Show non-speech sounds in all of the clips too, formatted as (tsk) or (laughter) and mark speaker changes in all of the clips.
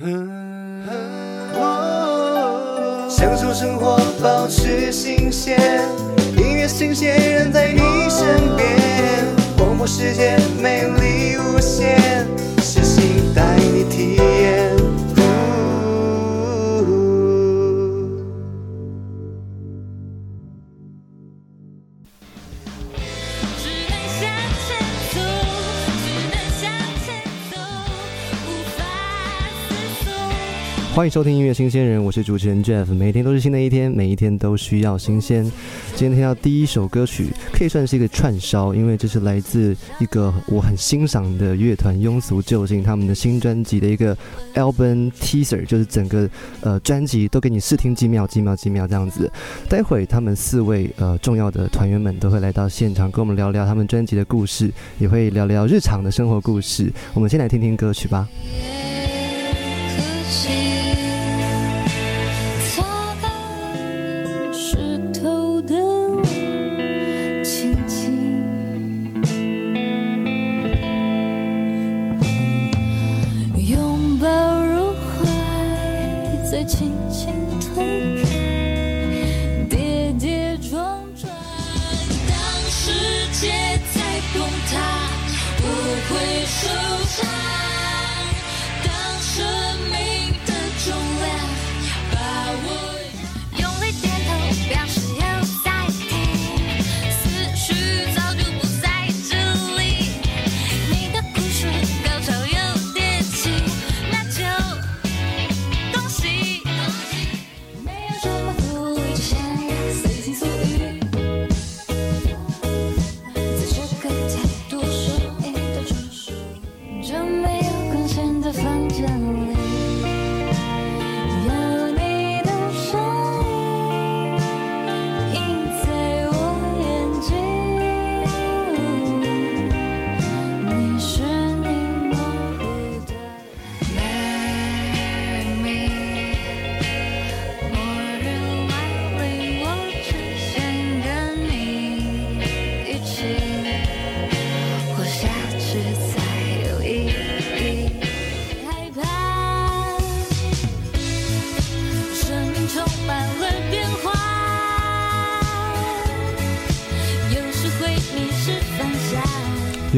Speaker 1: (laughs) 享受生活，保持新鲜，音乐新鲜人在你身边，广播世界魅力无限，是心带你
Speaker 2: 欢迎收听音乐新鲜人，我是主持人 Jeff。每天都是新的一天，每一天都需要新鲜。今天听到第一首歌曲，可以算是一个串烧，因为这是来自一个我很欣赏的乐团庸俗救星他们的新专辑的一个 album teaser，就是整个呃专辑都给你试听几秒、几秒、几秒这样子。待会他们四位呃重要的团员们都会来到现场，跟我们聊聊他们专辑的故事，也会聊聊日常的生活故事。我们先来听听歌曲吧。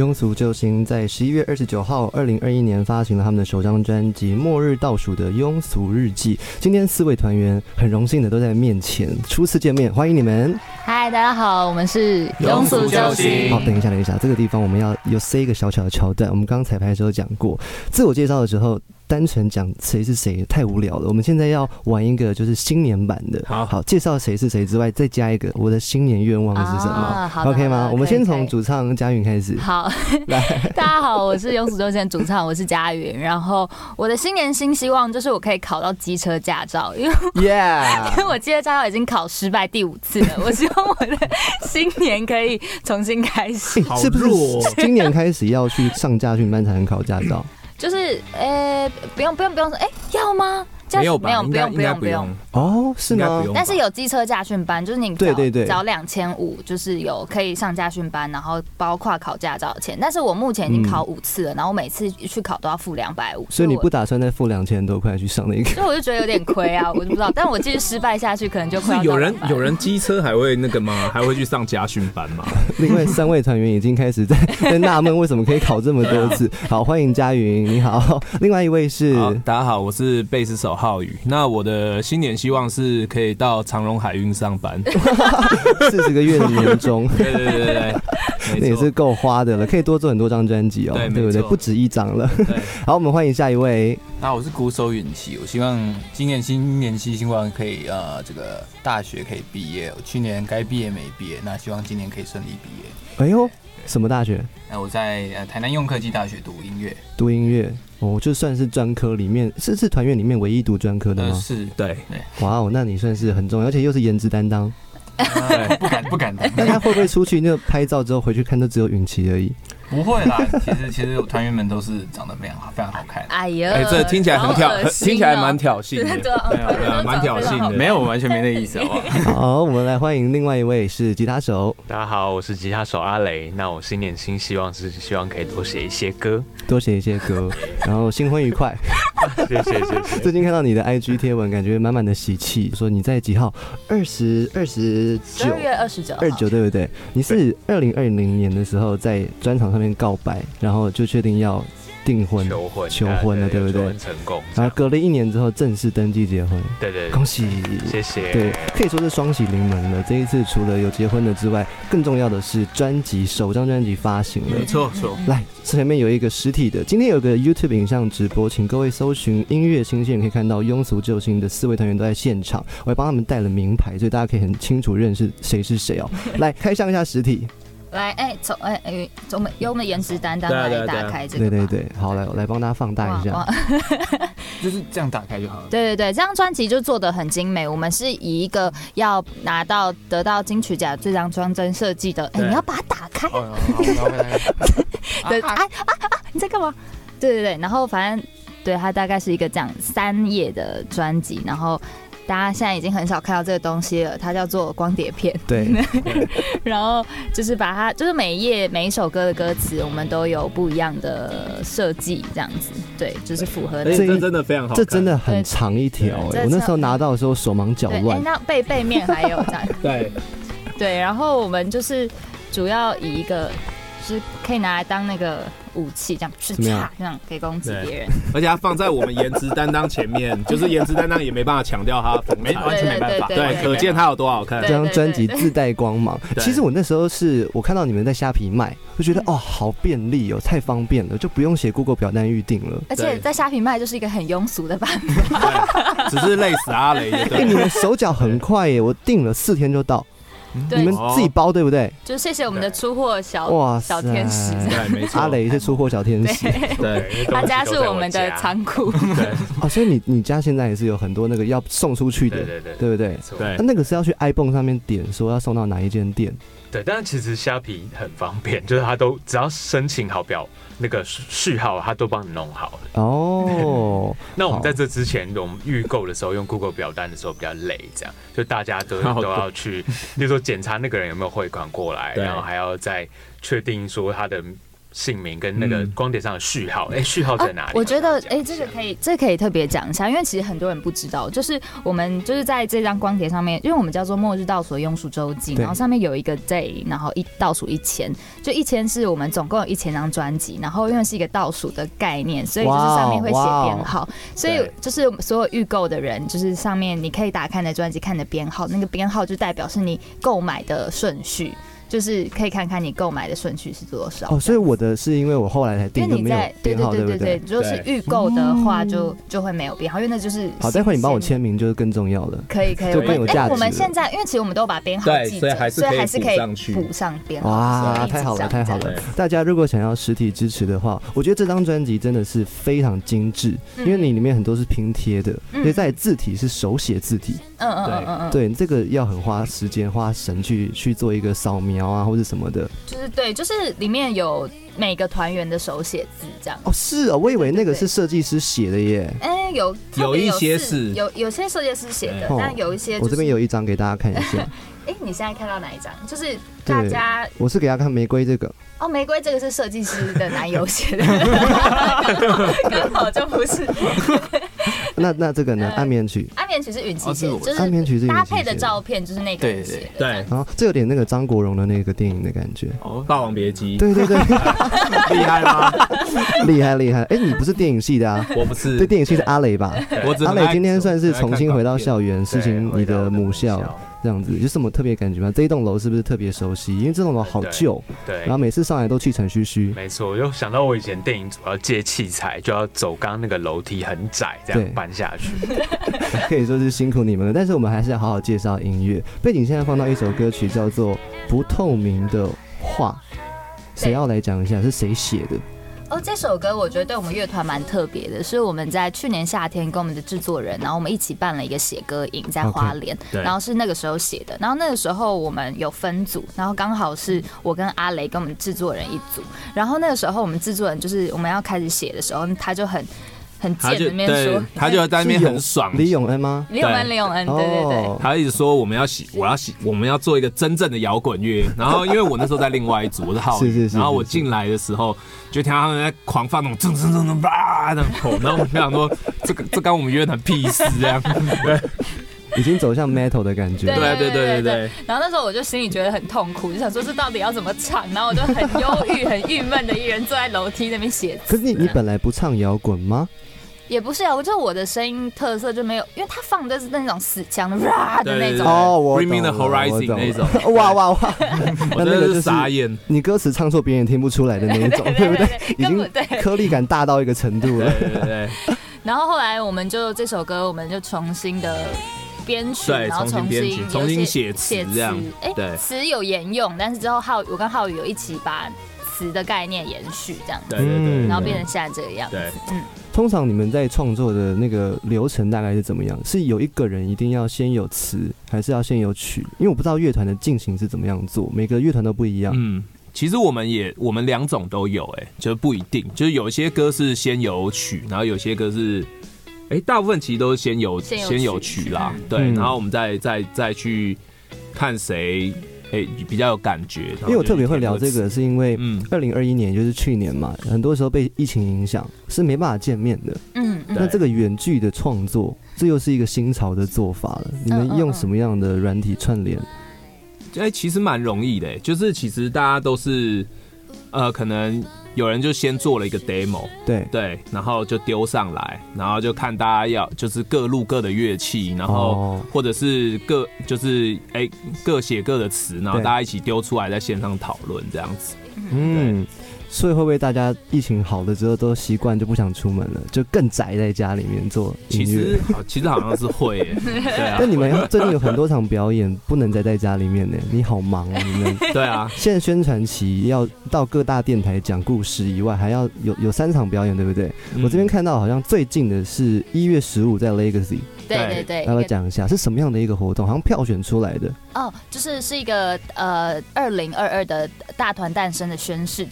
Speaker 2: 庸俗救星在十一月二十九号，二零二一年发行了他们的首张专辑《末日倒数的庸俗日记》。今天四位团员很荣幸的都在面前，初次见面，欢迎你们。
Speaker 3: 嗨，大家好，我们是
Speaker 4: 庸俗救星
Speaker 2: 好，等一下，等一下，这个地方我们要有塞一个小小的桥段。我们刚刚彩排的时候讲过，自我介绍的时候。单纯讲谁是谁太无聊了，我们现在要玩一个就是新年版的。
Speaker 4: 好
Speaker 2: 好介绍谁是谁之外，再加一个我的新年愿望是什么、
Speaker 3: 啊好
Speaker 2: o k 吗？我们先从主唱佳云开始。
Speaker 3: 好，大家好，我是庸俗周线主唱，我是佳云。然后我的新年新希望就是我可以考到机车驾照，因为
Speaker 2: Yeah，
Speaker 3: 因为我机车驾照已经考失败第五次了。我希望我的新年可以重新开始，
Speaker 4: 好
Speaker 2: 是不是今年开始要去上驾训班才能考驾照？
Speaker 3: 就是呃，不用不用不用说，哎，要吗？驾
Speaker 4: 没有吧？
Speaker 3: 没有
Speaker 4: 应该应该
Speaker 3: 不用不用
Speaker 4: 不用，
Speaker 2: 哦，是吗。
Speaker 3: 但是有机车驾训班，就是你
Speaker 2: 对对对
Speaker 3: 找两千五，就是有可以上驾训班，然后包括考驾照的钱。但是我目前已经考五次了，然后我每次去考都要付两百五，
Speaker 2: 所以你不打算再付两千多块去上那个？
Speaker 3: 所以我就觉得有点亏啊，我就不知道。但我继续失败下去，可能就快要
Speaker 4: 是有人有人机车还会那个吗？还会去上家训班吗？(laughs)
Speaker 2: 另外三位团员已经开始在 (laughs) 在纳闷为什么可以考这么多次。(laughs) 好，欢迎佳云，你好。另外一位是，
Speaker 4: 大家好，我是贝斯手浩宇。那我的新年希望是可以到长荣海运上班。(laughs)
Speaker 2: 四十个月的年终，
Speaker 4: 对对对对对，
Speaker 2: 那也是够花的了，可以多做很多张专辑哦，
Speaker 4: 对
Speaker 2: 对不对？不止一张了。好，我们欢迎下一位。
Speaker 5: 那我是鼓手允琪，我希望今年新年期希望可以呃这个大学可以毕业，我去年该毕业没毕业，那希望今年可以顺利毕业。
Speaker 2: 哎呦，什么大学？
Speaker 5: 哎我在呃台南用科技大学读音乐，
Speaker 2: 读音乐哦，就算是专科里面，是是团员里面唯一读专科的吗？
Speaker 5: 呃是
Speaker 4: 对，
Speaker 2: 哇哦，那你算是很重要，而且又是颜值担当。
Speaker 5: 呃 (laughs) 不敢不敢当，(laughs)
Speaker 2: 那他会不会出去那个拍照之后回去看都只有允琪而已？
Speaker 5: 不会啦，(laughs) 其实其实团员们都是长得非常好，非常好看。
Speaker 3: 哎呀，
Speaker 4: 哎，这听起来很挑 (laughs) 听起来蛮挑衅的，
Speaker 3: 对啊 (laughs)
Speaker 4: 蛮挑衅的。
Speaker 5: 没有，我完全没那意思，好不好？
Speaker 2: 好，我们来欢迎另外一位是吉他手，
Speaker 6: 大家好，我是吉他手阿雷。那我新年新希望是希望可以多写一些歌，
Speaker 2: 多写一些歌，然后新婚愉快。
Speaker 6: 谢谢谢谢。
Speaker 2: 最近看到你的 IG 贴文，感觉满满的喜气，说你在几号？二十二十
Speaker 3: 十
Speaker 2: 九
Speaker 3: 二月二十九，
Speaker 2: 二九对不对？你是二零二零年的时候在专场上面告白，然后就确定要订婚，
Speaker 6: 求婚
Speaker 2: 求婚了，对不对？
Speaker 6: 成功，
Speaker 2: 然后隔了一年之后正式登记结婚，
Speaker 6: 对对，对
Speaker 2: 恭喜！
Speaker 6: 谢谢。
Speaker 2: 对，可以说是双喜临门了。这一次除了有结婚的之外，更重要的是专辑首张专辑发行了
Speaker 4: 没。错错，
Speaker 2: 来，前面有一个实体的，今天有个 YouTube 影像直播，请各位搜寻音乐新鲜，可以看到庸俗救星的四位团员都在现场，我还帮他们带了名牌，所以大家可以很清楚认识谁是谁哦。(laughs) 来，开箱一下实体，
Speaker 3: 来，哎，从哎哎，从我们由我们的颜值担当来打开这个吧，
Speaker 2: 对对对，好，来我来帮大家放大一下
Speaker 5: 就是这样打开就好了。
Speaker 3: 对对对，这张专辑就做的很精美。我们是以一个要拿到得到金曲奖最佳装帧设计的，哎，
Speaker 4: 对
Speaker 3: 你要把它打开，(laughs) 对，哎啊啊啊！你在干嘛？对对对，然后反正对它大概是一个这样三页的专辑，然后大家现在已经很少看到这个东西了，它叫做光碟片。
Speaker 2: 对，(laughs)
Speaker 3: 然后就是把它，就是每一页每一首歌的歌词，我们都有不一样的设计，这样子，对，就是符合那
Speaker 4: 而且这真的非常好，
Speaker 2: 这真的很长一条我那时候拿到的时候手忙脚
Speaker 3: 乱，哎，
Speaker 2: 乱。
Speaker 3: 那背背面还有这样，(laughs)
Speaker 4: 对，
Speaker 3: 对，然后我们就是主要以一个。就是可以拿来当那个武器，这样去
Speaker 2: 怎么样
Speaker 3: 插，这样可以攻击别人。
Speaker 4: 而且它放在我们颜值担当前面，(laughs) 就是颜值担当也没办法强调它，(laughs)
Speaker 5: 没完全没办法。
Speaker 3: 对
Speaker 4: 对，可见它有多好看。
Speaker 2: 这张专辑自带光芒。其实我那时候是我看到你们在虾皮卖，就觉得哦好便利哦，太方便了，就不用写 Google 表单预定了。
Speaker 3: 而且在虾皮卖就是一个很庸俗的版本。
Speaker 4: 对只是累死阿雷，
Speaker 2: 你们手脚很快耶，我订了四天就到，
Speaker 3: 对
Speaker 2: 你们自己包对不对？
Speaker 3: 就谢谢我们的出货小
Speaker 2: 哇
Speaker 3: 小天使，
Speaker 4: 对，没错。
Speaker 2: 阿雷是出货小天使。
Speaker 4: 对。
Speaker 6: 对 (laughs)
Speaker 3: 他家是我们的
Speaker 6: 仓。
Speaker 3: 仓库。(laughs) (laughs)
Speaker 2: 哦，所以你你家现在也是有很多那个要送出去的，
Speaker 6: 对对对
Speaker 2: 对。不对？
Speaker 4: 对
Speaker 2: 那那个是要去 iPhone 上面点说要送到哪一间店，
Speaker 6: 对，但是其实虾皮很方便，(laughs) 就是他都只要申请好表那个序号，他都帮你弄好了。
Speaker 2: 哦，(laughs)
Speaker 6: 那我们在这之前，我们预购的时候用 Google 表单的时候比较累，这样就大家都 (laughs) 都要去，比如说检查那个人有没有汇款过来，然后还要再确定说他的姓名跟那个
Speaker 4: 嗯。
Speaker 6: 光碟上的序号，哎、序号在哪里？
Speaker 3: 啊我觉得，哎、
Speaker 6: 哎，
Speaker 3: 这个可以，这个可以特别讲一下，因为其实很多人不知道，就是我们就是在这张光碟上面，因为我们叫做末日倒数的庸俗周记，然后上面有一个 day，然后一倒数一千，就一千是我们总共有一千张专辑，然后因为是一个倒数的概念，所以就是上面会写编号，所以就是所有预购的人，就是上面你可以打开你的专辑看你的编号，那个编号就代表是你购买的顺序。就是可以看看你购买的顺序是多少
Speaker 2: 哦，所以我的是因为我后来才
Speaker 3: 因
Speaker 2: 订因
Speaker 3: 为你在对
Speaker 2: 对
Speaker 3: 对，对对？如果是预购的话就就会没有编号，因为那就是
Speaker 2: 好，待会你帮我签名就是更重要了。
Speaker 3: 可以可以，
Speaker 2: 就更有价值我们
Speaker 3: 现在因为其实我们都把编号
Speaker 4: 对
Speaker 3: 记着，
Speaker 4: 所以还是可以
Speaker 3: 所以还是可以
Speaker 4: 补上去。
Speaker 3: 补上编号。
Speaker 2: 哇，太好了，太好了！大家如果想要实体支持的话，我觉得这张专辑真的是非常精致，
Speaker 3: 嗯。
Speaker 2: 因为你里面很多是拼贴的，
Speaker 3: 嗯。
Speaker 2: 所以在字体是手写字体。
Speaker 3: 嗯嗯嗯嗯嗯，
Speaker 2: 对，这个要很花时间、花神去去做一个扫描啊，或者什么的。
Speaker 3: 就是对，就是里面有每个团员的手写字这样。
Speaker 2: 哦，是哦，我以为那个是设计师写的耶。
Speaker 3: 哎，有
Speaker 4: 有一些
Speaker 3: 是
Speaker 4: 是
Speaker 3: 有有些设计师写的，但有一些
Speaker 2: 我这边。
Speaker 3: 有
Speaker 2: 一张给大家看一下，(laughs)
Speaker 3: 哎，你现在看到哪一张？就是大家
Speaker 2: 我是给他看玫瑰这个。
Speaker 3: 哦，玫瑰这个是设计师的男友写的，(laughs) 刚好就不是。
Speaker 2: 那那这个呢？
Speaker 3: 呃
Speaker 2: 暗面曲，
Speaker 3: 安眠曲是允琪写的就
Speaker 2: 暗面曲是允琪
Speaker 3: 搭配的照片就是那个。
Speaker 4: 对
Speaker 3: 这样
Speaker 2: 啊，这有点那个张国荣的那个电影的感觉。
Speaker 4: 哦，《霸王别姬》
Speaker 2: 对对对，(laughs)
Speaker 4: 厉害吗？
Speaker 2: 厉害厉害！哎，你不是电影系的啊？
Speaker 4: 我不是
Speaker 2: 对，，电影系是阿雷吧？阿雷今天算是重新回到校园，
Speaker 6: 对
Speaker 2: 实行你的母校这样子，有什么特别感觉吗？这一栋楼是不是特别熟悉？因为这栋楼好旧，
Speaker 6: 对
Speaker 2: 然后每次上来都气喘吁吁。
Speaker 6: 没错，我就想到我以前电影组要借器材，就要走刚刚那个楼梯很窄，这样搬下去。(laughs)
Speaker 2: 可以说是辛苦你们了。但是我们还是要好好介绍音乐。背景现在放到一首歌曲，叫做《不透明的画》，谁要来讲一下是谁写的？
Speaker 3: 哦，这首歌我觉得对我们乐团蛮特别的，是我们在去年夏天跟我们的制作人，然后我们一起办了一个写歌营在花莲
Speaker 4: 对
Speaker 3: 然后是那个时候写的，然后那个时候我们有分组，然后刚好是我跟阿雷跟我们制作人一组，然后那个时候我们制作人就是我们要开始写的时候，他就很很
Speaker 4: 他就对
Speaker 3: 说，，
Speaker 4: 他就在那边很爽，
Speaker 2: 李永恩吗？
Speaker 3: 李永恩，李永恩，对对对。
Speaker 2: 哦
Speaker 4: 他一直说我们要写，我要写，我们要做一个真正的摇滚乐。然后因为我那时候在另外一组，我是浩宇，(laughs)
Speaker 2: 是是是
Speaker 4: 然后我进来的时候就听到他们在狂放那种噔噔噔噔吧那种口，然后我就想说这个这跟我们乐团屁事这样。对 (laughs)
Speaker 2: 已经走向 metal 的感觉。
Speaker 3: 对
Speaker 4: 对对对对对，
Speaker 3: 然后那时候我就心里觉得很痛苦，就想说这到底要怎么唱？然后我就很忧郁、很郁闷的一人坐在楼梯那边写字。
Speaker 2: 可是你你本来不唱摇滚吗？
Speaker 3: 也不是啊，我就我的声音特色就没有，因为他放的是那种死腔的哇的
Speaker 4: 对对
Speaker 3: 那种。
Speaker 2: 哦，我
Speaker 4: Bring me
Speaker 2: 懂
Speaker 4: the
Speaker 2: 了
Speaker 4: horizon 那种 (laughs)
Speaker 2: 哇哇哇！
Speaker 4: 我真的是
Speaker 2: 那那个就是
Speaker 4: 傻眼。
Speaker 2: 你歌词唱错，别人也听不出来的那一种，对不对？已经。颗粒感大到一个程度了。
Speaker 4: 对对对，(laughs)
Speaker 3: 然后后来我们就这首歌，我们就重新的编曲，然后
Speaker 4: 重新重新写词
Speaker 3: 写
Speaker 4: 这样
Speaker 3: 哎，
Speaker 4: 对
Speaker 3: 词有沿用，但是之后浩我跟浩宇有一起把词的概念延续这样子，
Speaker 4: 对对对
Speaker 2: 嗯
Speaker 3: 然后变成现在这个样子。嗯，
Speaker 2: 通常你们在创作的那个流程大概是怎么样？是有一个人一定要先有词，还是要先有曲？因为我不知道乐团的进行是怎么样做，每个乐团都不一样。
Speaker 4: 嗯，其实我们也我们两种都有、哎，就是不一定，就是有一些歌是先有曲，然后有些歌是，哎、大部分其实都是先有
Speaker 3: 先有曲
Speaker 4: 曲啦，
Speaker 3: 嗯
Speaker 4: 对，
Speaker 2: 嗯
Speaker 4: 然后我们再再再去看谁，哎、比较有感觉。
Speaker 2: 因为我特别会聊这个，是因为
Speaker 4: 嗯，
Speaker 2: 二零二一年就是去年嘛，很多时候被疫情影响，是没办法见面的。
Speaker 3: 嗯嗯
Speaker 2: 那这个远距的创作，这又是一个新潮的做法了。你们用什么样的软体串联？
Speaker 4: 哎、其实蛮容易的、哎就是其实大家都是，呃，可能有人就先做了一个 demo，
Speaker 2: 对，
Speaker 4: 对，然后就丢上来，然后就看大家要就是各录各的乐器，然后
Speaker 2: 哦。
Speaker 4: 或者是各就是哎、各写各的词，然后大家一起丢出来在线上讨论这样子。
Speaker 2: 嗯，所以会不会大家疫情好了之后都习惯就不想出门了，就更宅在家里面做音乐
Speaker 4: 实？好，其实好像是会耶，(laughs) 对啊
Speaker 2: 但，你们最近有很多场表演不能宅在家里面呢，你好忙啊！你们 (laughs)
Speaker 4: 对啊，
Speaker 2: 现在宣传期要到各大电台讲故事以外，还要有有三场表演，对不对？我这边
Speaker 4: 嗯
Speaker 2: 看到好像最近的是一月十五在 Legacy，
Speaker 3: 对对对，
Speaker 2: 要不要讲一下是什么样的一个活动？好像票选出来的。
Speaker 3: 哦，就是是一个呃二零二二的大团诞生的宣誓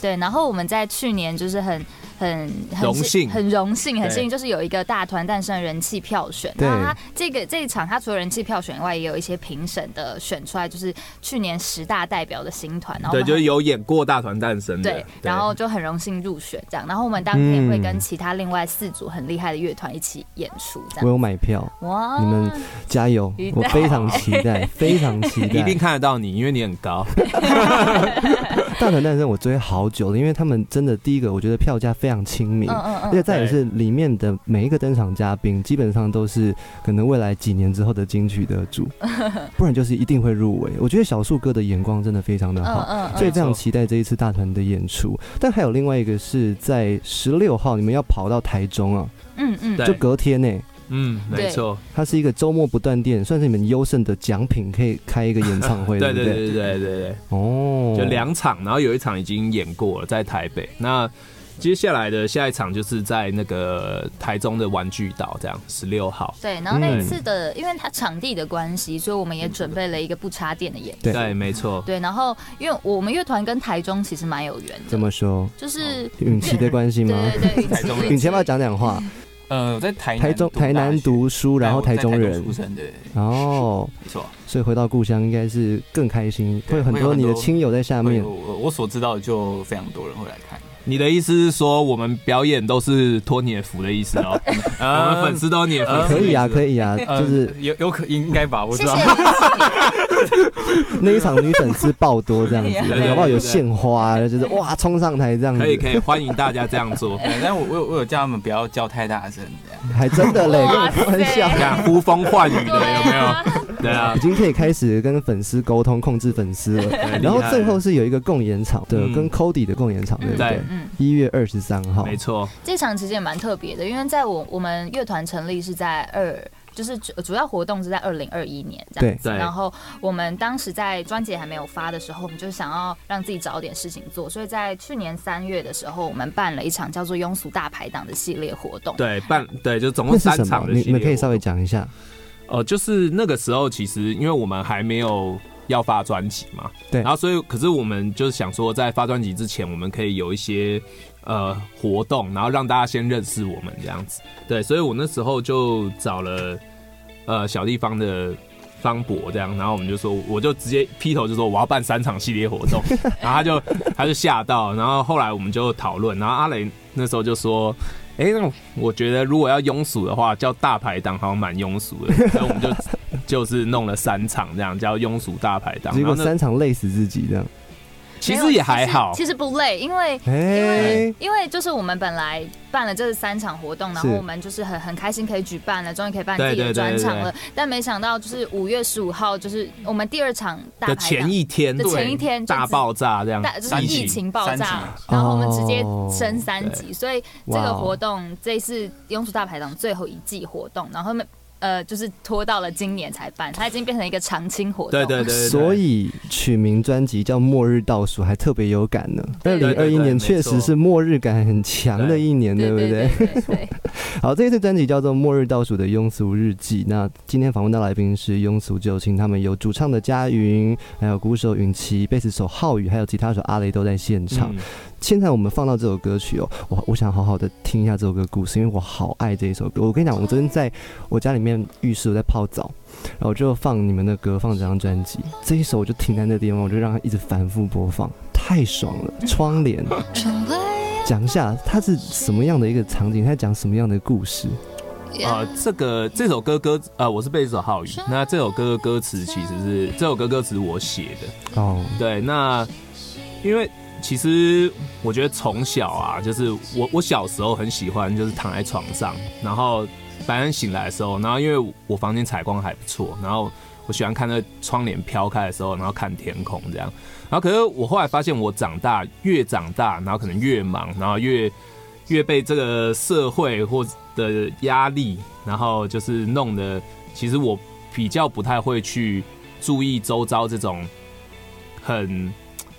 Speaker 3: 对，然后我们在去年就是很很很
Speaker 4: 荣幸
Speaker 3: 很荣幸，很幸运，就是有一个大团诞生的人气票选。
Speaker 2: 对
Speaker 3: 那他这个这一场，他除了人气票选以外，也有一些评审的选出来，就是去年十大代表的新团。然后
Speaker 4: 对，就是有演过大团诞生的，
Speaker 3: 对，然后就很荣幸入选这样。然后我们当天会跟其他另外四组很厉害的乐团一起演出这样。
Speaker 2: 我有买票，
Speaker 3: 哇，
Speaker 2: 你们加油我非常期待，(laughs) 非常期待
Speaker 4: 一定。看得到你，因为你很高。(laughs) (laughs)
Speaker 2: 大团诞生我追好久了，因为他们真的第一个，我觉得票价非常亲民。
Speaker 3: 嗯嗯
Speaker 2: 而且
Speaker 3: 嗯，
Speaker 2: 再也是里面的每一个登场嘉宾，基本上都是可能未来几年之后的金曲得主，(laughs) 不然就是一定会入围。我觉得小树哥的眼光真的非常的好，
Speaker 3: 嗯嗯
Speaker 2: 所以非常期待这一次大团的演出。但还有另外一个是在十六号，你们要跑到台中啊，
Speaker 3: 嗯嗯，
Speaker 2: 就隔天呢、
Speaker 4: 嗯，没错，
Speaker 2: 它是一个周末不断电，算是你们优胜的奖品，可以开一个演唱会，(laughs)
Speaker 4: 对
Speaker 2: 不
Speaker 4: 对对对对对。
Speaker 2: 哦，
Speaker 4: 就两场，然后有一场已经演过了，在台北。那接下来的下一场就是在那个台中的玩具岛，这样十六号。
Speaker 3: 对，然后那一
Speaker 2: 嗯
Speaker 3: 次的，因为它场地的关系，所以我们也准备了一个不插电的演出。
Speaker 2: 对
Speaker 4: 对，没错。
Speaker 3: 对，然后因为我们乐团跟台中其实蛮有缘的，
Speaker 2: 怎么说？
Speaker 3: 就是
Speaker 2: 允琪的关系吗？
Speaker 3: 对对对，
Speaker 5: 台中人
Speaker 2: 允琪要不要讲讲话？
Speaker 5: 呃，我在台
Speaker 2: 台中台南读书，然后台中人
Speaker 5: 出，生的，
Speaker 2: 哦，
Speaker 5: 没错。
Speaker 2: 所以回到故乡应该是更开心，会有很多
Speaker 5: 会有很多
Speaker 2: 你的亲友在下面。
Speaker 5: 我我所知道的就非常多人会来看。
Speaker 4: 你的意思是说，我们表演都是托你的福的意思哦？(laughs) 我们粉丝都是你的粉丝，
Speaker 2: 可以啊，可以啊，
Speaker 5: 呃
Speaker 2: 就是
Speaker 5: 有有可应该吧，我知道。(laughs)
Speaker 2: 那一场女粉丝爆多这样子，(laughs)
Speaker 4: 对
Speaker 2: 搞不好有献花，就是哇冲上台这样子，
Speaker 4: 可以可以，欢迎大家这样做。
Speaker 5: 但我我有我有叫他们不要叫太大声，这样。
Speaker 2: 还真的嘞，跟我
Speaker 3: 哇
Speaker 2: 开玩笑
Speaker 4: 呼风唤雨的有没有？对啊
Speaker 2: 已，经可以开始跟粉丝沟通、控制粉丝了。(laughs)
Speaker 4: 对
Speaker 2: 然后最后是有一个共演场的，
Speaker 4: 嗯
Speaker 2: 跟 Cody 的共演场，对不对
Speaker 4: 对？
Speaker 3: 嗯，
Speaker 2: 一月二十三号，
Speaker 4: 没错，
Speaker 3: 这场其实也蛮特别的，因为在我我们乐团成立是在二就是主主要活动是在二零二一年这样子。
Speaker 4: 对
Speaker 3: 然后我们当时在专辑还没有发的时候，我们就想要让自己找点事情做，所以在去年三月的时候，我们办了一场叫做“庸俗大排档”的系列活动。
Speaker 4: 对，办对，就总共三
Speaker 2: 是什么？
Speaker 4: 场的系列
Speaker 2: 你你们可以稍微讲一下。
Speaker 4: 呃，就是那个时候，其实因为我们还没有要发专辑嘛，
Speaker 2: 对
Speaker 4: 然后所以可是我们就是想说，在发专辑之前，我们可以有一些呃活动，然后让大家先认识我们这样子。对，所以我那时候就找了呃小地方的。方博这样，然后我们就说，我就直接劈头就说我要办三场系列活动，(laughs) 然后他就他就吓到，然后后来我们就讨论，然后阿雷那时候就说，哎、那我觉得如果要庸俗的话，叫大排档好像蛮庸俗的，所以我们就 (laughs) 就是弄了三场这样，叫庸俗大排档。
Speaker 2: 结果三场累死自己这样。
Speaker 4: 其实也还好，
Speaker 3: 其实不累，因为因
Speaker 2: 哎
Speaker 3: 为，因为就是我们本来办了这三场活动，然后我们就是很很开心可以举办了，终于可以办自己的专场了
Speaker 4: 对。
Speaker 3: 但没想到就是五月十五号，就是我们第二场大
Speaker 4: 的
Speaker 3: 排档
Speaker 4: 前一天，
Speaker 3: 的前一天
Speaker 4: 大爆炸这样，
Speaker 3: 大就是疫情爆炸，然后我们直接
Speaker 2: 哦
Speaker 3: 升三级，所以这个活动这一次庸俗大排档最后一季活动，然后没呃就是拖到了今年才办，它已经变成一个常青活动。
Speaker 4: 对对对
Speaker 2: 所以取名专辑叫《末日倒数》，还特别有感呢。二
Speaker 3: 对
Speaker 2: 零二一年确实是末日感很强的一年，对不
Speaker 3: 对
Speaker 2: 对？(laughs) 好，这一次专辑叫做《末日倒数的庸俗日记》。那今天访问到来宾是庸俗九情，他们有主唱的佳云，还有鼓手允琪、贝斯手浩宇，还有吉他手阿雷都在现场。
Speaker 4: 嗯
Speaker 2: 现在我们放到这首歌曲哦，我我想好好的听一下这首歌故事，因为我好爱这一首歌。我跟你讲，我昨天在我家里面浴室我在泡澡，然后我就放你们的歌，放这张专辑，这一首我就停在那地方，我就让它一直反复播放，太爽了。窗帘，(laughs) 讲一下它是什么样的一个场景，它在讲什么样的故事？
Speaker 4: 呃，这个这首歌歌呃，我是贝斯手浩宇。那这首歌的歌词其实是这首歌歌词我写的。
Speaker 2: 哦，
Speaker 4: 对，那因为其实我觉得从小啊，就是我我小时候很喜欢，就是躺在床上，然后白天醒来的时候，然后因为我房间采光还不错，然后我喜欢看那窗帘飘开的时候，然后看天空这样。然后可是我后来发现，我长大越长大，然后可能越忙，然后越越被这个社会或的压力，然后就是弄得，其实我比较不太会去注意周遭这种很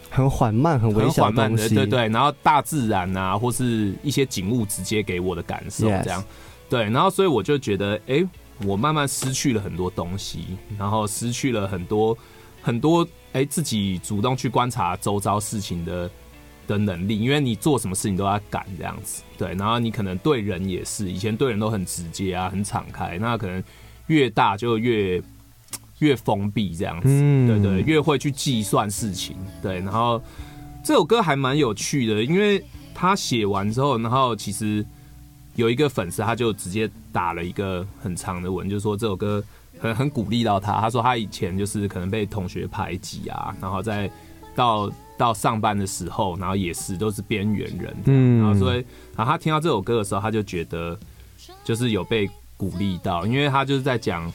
Speaker 2: 很缓慢、很微
Speaker 4: 很
Speaker 2: 小
Speaker 4: 的，
Speaker 2: 的东西，
Speaker 4: 对对，然后大自然啊，或是一些景物直接给我的感受这样。对，然后所以我就觉得，哎、我慢慢失去了很多东西，然后失去了很多很多，哎、自己主动去观察周遭事情的的能力，因为你做什么事情都要赶这样子，对，然后你可能对人也是，以前对人都很直接啊，很敞开，那可能越大就越越封闭这样子，
Speaker 2: 嗯。
Speaker 4: 对对，越会去计算事情，对，然后这首歌还蛮有趣的，因为他写完之后，然后其实有一个粉丝他就直接打了一个很长的文，就说这首歌很很鼓励到他，他说他以前就是可能被同学排挤啊，然后再到到上班的时候，然后也是都是边缘人，
Speaker 2: 嗯。
Speaker 4: 然后所以然后他听到这首歌的时候，他就觉得就是有被鼓励到，因为他就是在讲，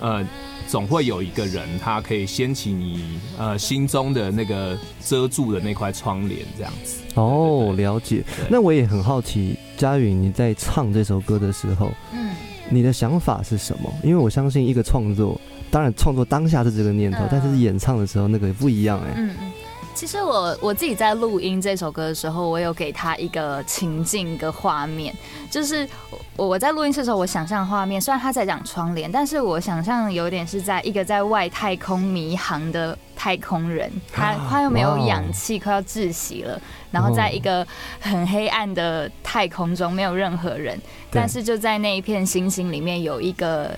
Speaker 4: 呃，总会有一个人他可以掀起你呃心中的那个遮住的那块窗帘，这样子。
Speaker 2: 哦，
Speaker 4: 对对
Speaker 2: 了解。那我也很好奇，佳允你在唱这首歌的时候，
Speaker 3: 嗯，
Speaker 2: 你的想法是什么？因为我相信一个创作，当然创作当下是这个念头，
Speaker 3: 嗯
Speaker 2: 但是演唱的时候那个不一样哎、
Speaker 3: 嗯嗯，其实我我自己在录音这首歌的时候，我有给他一个情境、一个画面，就是我我在录音室的时候，我想象画面，虽然他在讲窗帘，但是我想象有点是在一个在外太空迷航的太空人，他快又没有氧气，快要窒息了，然后在一个很黑暗的太空中，没有任何人，但是就在那一片星星里面有一个。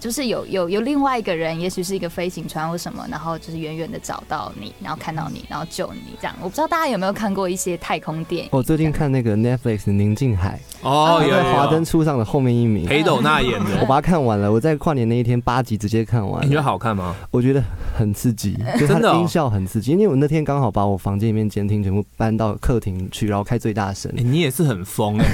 Speaker 3: 就是有有有另外一个人，也许是一个飞行船或什么，然后就是远远的找到你，然后看到你，然后救你这样。我不知道大家有没有看过一些太空电影？
Speaker 2: 我最近看那个 Netflix 的《宁静海
Speaker 4: 哦》，
Speaker 2: 他在华灯初上的后面一名，
Speaker 4: 裴斗娜演的，
Speaker 2: 我把它看完了。我在跨年那一天八集直接看完
Speaker 4: 你觉得，好看吗？
Speaker 2: 我觉得很刺激，就是它
Speaker 4: 的哦
Speaker 2: 音效很刺激。因为我那天刚好把我房间里面监听全部搬到客厅去，然后开最大声
Speaker 4: 欸。你也是很疯哎、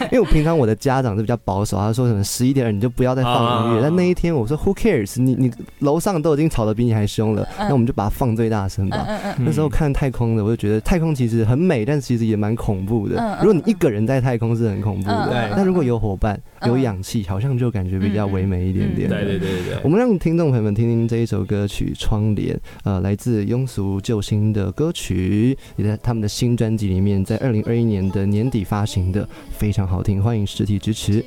Speaker 4: (laughs)
Speaker 2: 因为我平常我的家长是比较保守，他说什么十十一点二你就不要再放音乐。
Speaker 4: 啊
Speaker 2: 但那一天我说 Who cares？你你楼上都已经吵得比你还凶了，
Speaker 3: 嗯
Speaker 2: 那我们就把它放最大声吧。那时候看太空的，我就觉得太空其实很美，但其实也蛮恐怖的。如果你一个人在太空是很恐怖的
Speaker 3: 嗯，
Speaker 2: 但如果有伙伴、
Speaker 3: 嗯
Speaker 2: 有氧气，好像就感觉比较唯美一点点。
Speaker 4: 对对对对
Speaker 2: 我们让听众朋友们听听这一首歌曲《窗帘》，呃，来自庸俗救星的歌曲，也在他们的新专辑里面，在二零二一年的年底发行的，非常好听，欢迎实体支持。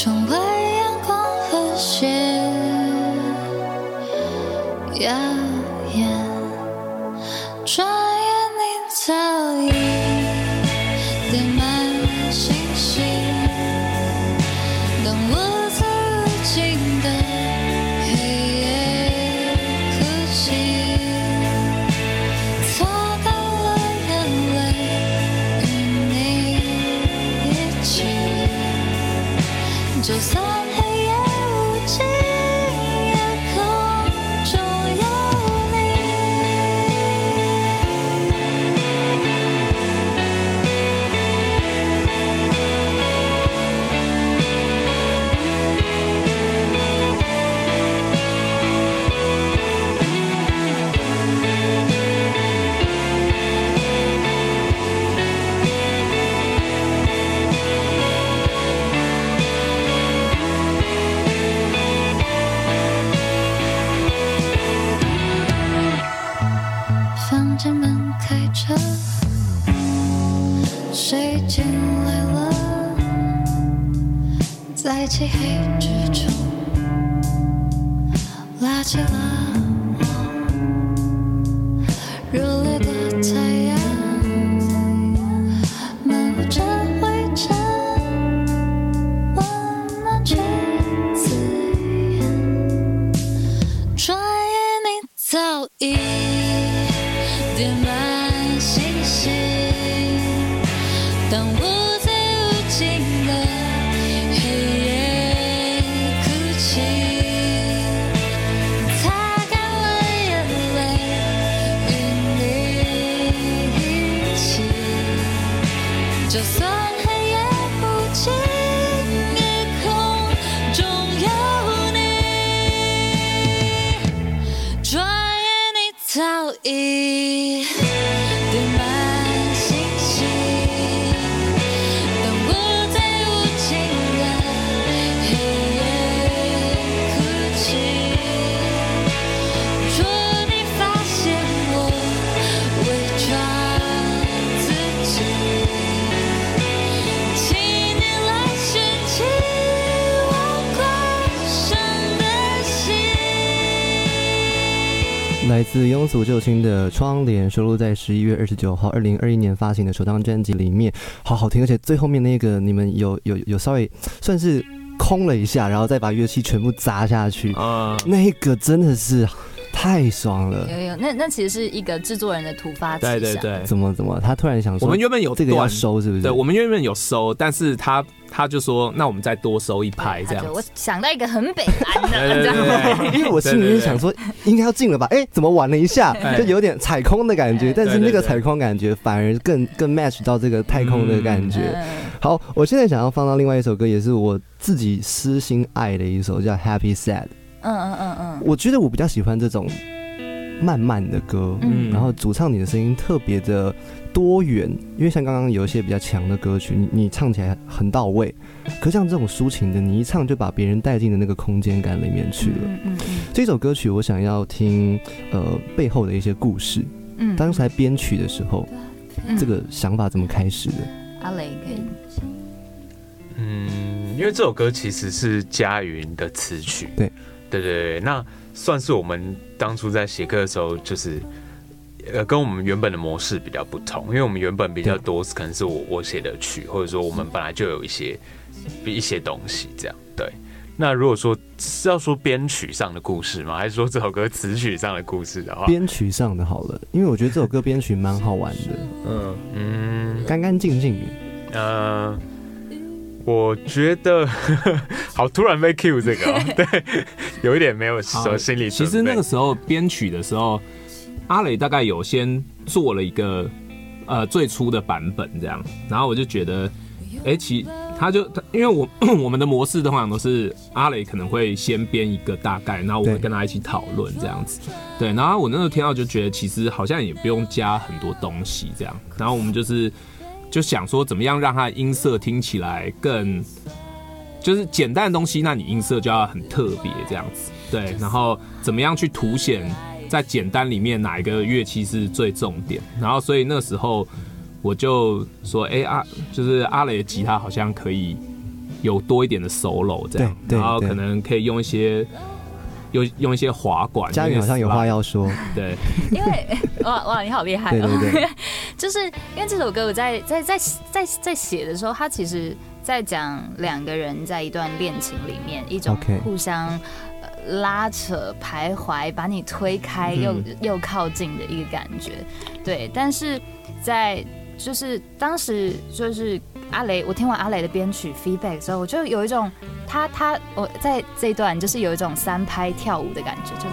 Speaker 7: 窗外阳光和谐，耀眼。转眼你早已在漆黑之中，拉起了
Speaker 2: 俗救星的《窗帘》收录在十一月二十九号二零二一年发行的首张专辑里面，好好听，而且最后面那个你们有有有稍微 (laughs) 算是空了一下，然后再把乐器全部砸下去，
Speaker 4: 啊，
Speaker 2: 那个真的是太爽了。
Speaker 3: 有有，那那其实是一个制作人的突发奇想。
Speaker 4: 对对对，
Speaker 2: 怎么怎么？他突然想说，
Speaker 4: 我们原本有
Speaker 2: 这个要收是不是？
Speaker 4: 对，我们原本有收，但是他他就说，那我们再多收一拍这样
Speaker 3: 我。想到一个很北蓝的，(laughs)
Speaker 2: 因为我心里面想说，应该要进了吧？哎、怎么晚了一下？
Speaker 4: 哎
Speaker 2: 就有点踩空的感觉，
Speaker 3: 哎
Speaker 2: 但是那个踩空感觉反而更更 match 到这个太空的感觉。
Speaker 3: 嗯
Speaker 2: 好，我现在想要放到另外一首歌，也是我自己私心爱的一首，叫《Happy Sad》。
Speaker 3: 嗯嗯嗯嗯。
Speaker 2: 我觉得我比较喜欢这种慢慢的歌，
Speaker 3: 嗯。
Speaker 2: 然后主唱你的声音特别的多元，因为像刚刚有一些比较强的歌曲，你你唱起来很到位，可像这种抒情的，你一唱就把别人带进的那个空间感里面去了。
Speaker 3: 嗯嗯嗯。
Speaker 2: 这首歌曲我想要听呃背后的一些故事。
Speaker 3: 嗯。
Speaker 2: 当时在编曲的时候，
Speaker 3: 嗯。
Speaker 2: 这个想法怎么开始的？
Speaker 3: 阿雷可以，
Speaker 6: 嗯，因为这首歌其实是佳云的词曲，
Speaker 2: 对，
Speaker 6: 对对对，那算是我们当初在写歌的时候，就是呃，跟我们原本的模式比较不同，因为我们原本比较多可能是我我写的曲，或者说我们本来就有一些一些东西这样，对。那如果说是要说编曲上的故事吗？还是说这首歌词曲上的故事的话，
Speaker 2: 编曲上的好了，因为我觉得这首歌编曲蛮好玩的，(laughs)
Speaker 4: 嗯，
Speaker 6: 嗯
Speaker 2: 干干净净的。
Speaker 6: 呃，我觉得 (laughs) 好突然被 Q 这个、哦，(laughs) (laughs) 对，有一点没有
Speaker 4: 什
Speaker 6: 么心理。
Speaker 4: 其实那个时候编曲的时候，阿磊大概有先做了一个呃最初的版本这样，然后我就觉得，哎、其他就他，因为我 (coughs) 我们的模式通常都是阿磊可能会先编一个大概，然后我会跟他一起讨论这样子。对，然后我那时候听到就觉得其实好像也不用加很多东西这样，然后我们就是就想说怎么样让它的音色听起来更就是简单的东西，那你音色就要很特别这样子。对，然后怎么样去凸显在简单里面哪一个乐器是最重点，然后所以那时候。我就说，哎、阿就是阿雷的吉他好像可以有多一点的 solo 这样，然后可能可以用一些用用一些滑管。
Speaker 2: 佳宇好像有话要说，(laughs)
Speaker 4: 对，
Speaker 3: 因为 (laughs) 哇哇，你好厉害
Speaker 2: 对
Speaker 3: 哦！
Speaker 2: 对对，(laughs)
Speaker 3: 就是因为这首歌我在在在在在写的时候，它其实在讲两个人在一段恋情里面一种互相呃拉扯、徘徊，把你推开又、
Speaker 2: 嗯
Speaker 3: 又靠近的一个感觉。对，但是在就是当时就是阿雷，我听完阿雷的编曲 feedback 之后，我就有一种他他我在这一段就是有一种三拍跳舞的感觉，就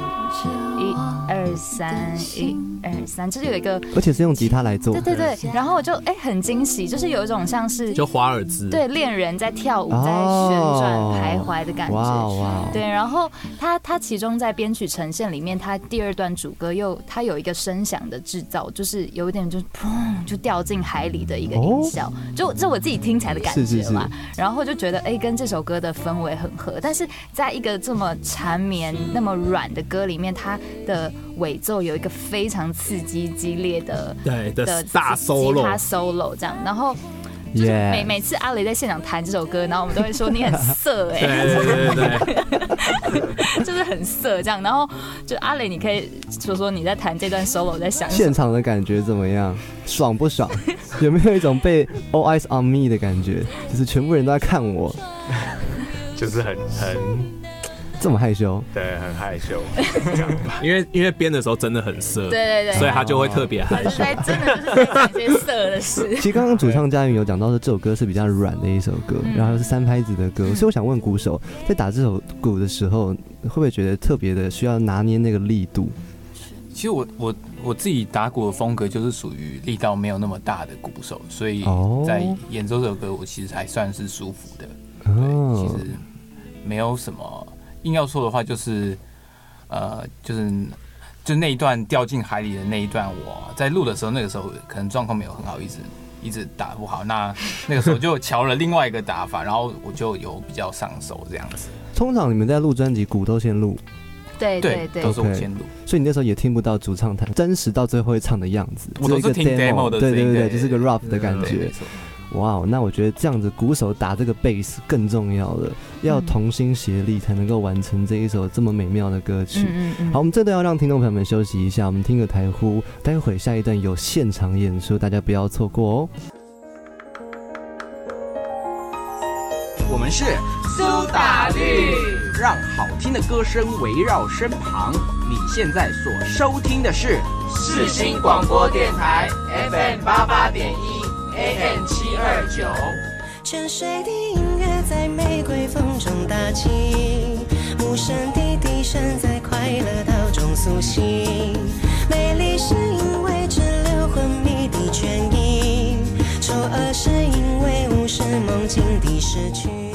Speaker 3: 一二三一二三，就是有一个
Speaker 2: 而且是用吉他来做
Speaker 3: 对，对对，然后我就哎、很惊喜，就是有一种像是
Speaker 4: 就华尔兹。
Speaker 3: 对恋人在跳舞、
Speaker 2: 哦
Speaker 3: 在旋转、徘徊的感
Speaker 2: 哇
Speaker 3: 觉。
Speaker 2: 哦哇哦，
Speaker 3: 对，然后他他其中在编曲呈现里面，他第二段主歌又他有一个声响的制造，就是有一点就是砰就掉进海里的一个音效，就这我自己听起来的感
Speaker 2: 是是是
Speaker 3: 觉嘛。然后就觉得哎、跟这首歌的氛围很合，但是在一个这么缠绵、那么软的歌里面，它的尾奏有一个非常刺激、激烈的
Speaker 4: 对的
Speaker 3: 的
Speaker 4: 大
Speaker 3: 吉他 solo，solo 这样，然后就是每每次阿雷在现场弹这首歌，然后我们都会说你很色哎、
Speaker 4: 对对对对，(laughs)
Speaker 3: 就是很色这样，然后就阿雷，你可以说说你在弹这段 solo 在想什
Speaker 2: 现？场的感觉怎么样？爽不爽？(laughs) 有没有一种被 all eyes on me 的感觉？就是全部人都在看我，(laughs)
Speaker 6: 就是很很
Speaker 2: 这么害羞？
Speaker 6: 对很害羞，(laughs)
Speaker 4: 因为因为编的时候真的很色，
Speaker 3: 对对对，
Speaker 4: 所以他就会特别害羞。
Speaker 3: 真的就是在讲些色的事 (laughs)
Speaker 2: 其。实刚刚主唱佳云有讲到说这首歌是比较软的一首歌，
Speaker 3: 嗯
Speaker 2: 然后是三拍子的歌，
Speaker 3: 嗯
Speaker 2: 所以我想问鼓手，在打这首鼓的时候，会不会觉得特别的需要拿捏那个力度？
Speaker 5: 其实我我我自己打鼓的风格就是属于力道没有那么大的鼓手，所以
Speaker 2: 哦
Speaker 5: 在演奏这首歌，我其实还算是舒服的。对，
Speaker 2: 哦
Speaker 5: 其，实没有什么硬要说的话，就是呃，就是就那一段掉进海里的那一段，我在录的时候，那个时候可能状况没有很好，一直一直打不好。那那个时候就瞧了另外一个打法，然后我就有比较上手这样子。
Speaker 2: 通常你们在录专辑，鼓都先录，
Speaker 3: 对对对
Speaker 5: 都，是先录。
Speaker 2: 所以你那时候也听不到主唱弹真实到最后会唱的样子，
Speaker 5: 我都是听 demo 的
Speaker 2: 对对对，
Speaker 5: 声音对
Speaker 2: 就是个 rough 的感
Speaker 5: 对，
Speaker 2: 觉。哇哦，那我觉得这样子鼓手打这个贝斯更重要了，要
Speaker 3: 嗯
Speaker 2: 同心协力才能够完成这一首这么美妙的歌曲。
Speaker 3: 嗯嗯嗯，
Speaker 2: 好，我们这段要让听众朋友们休息一下，我们听个台呼，待会下一段有现场演出，大家不要错过哦。
Speaker 8: 我们是苏打绿，让好听的歌声围绕身旁。你现在所收听的是世新广播电台 FM 八八点一 AM 七二九。
Speaker 9: 泉水的音乐在玫瑰风中打起，无声的笛声在快乐岛中苏醒。美丽是因为只留昏迷的倦意，丑恶是因为无视梦境的失去。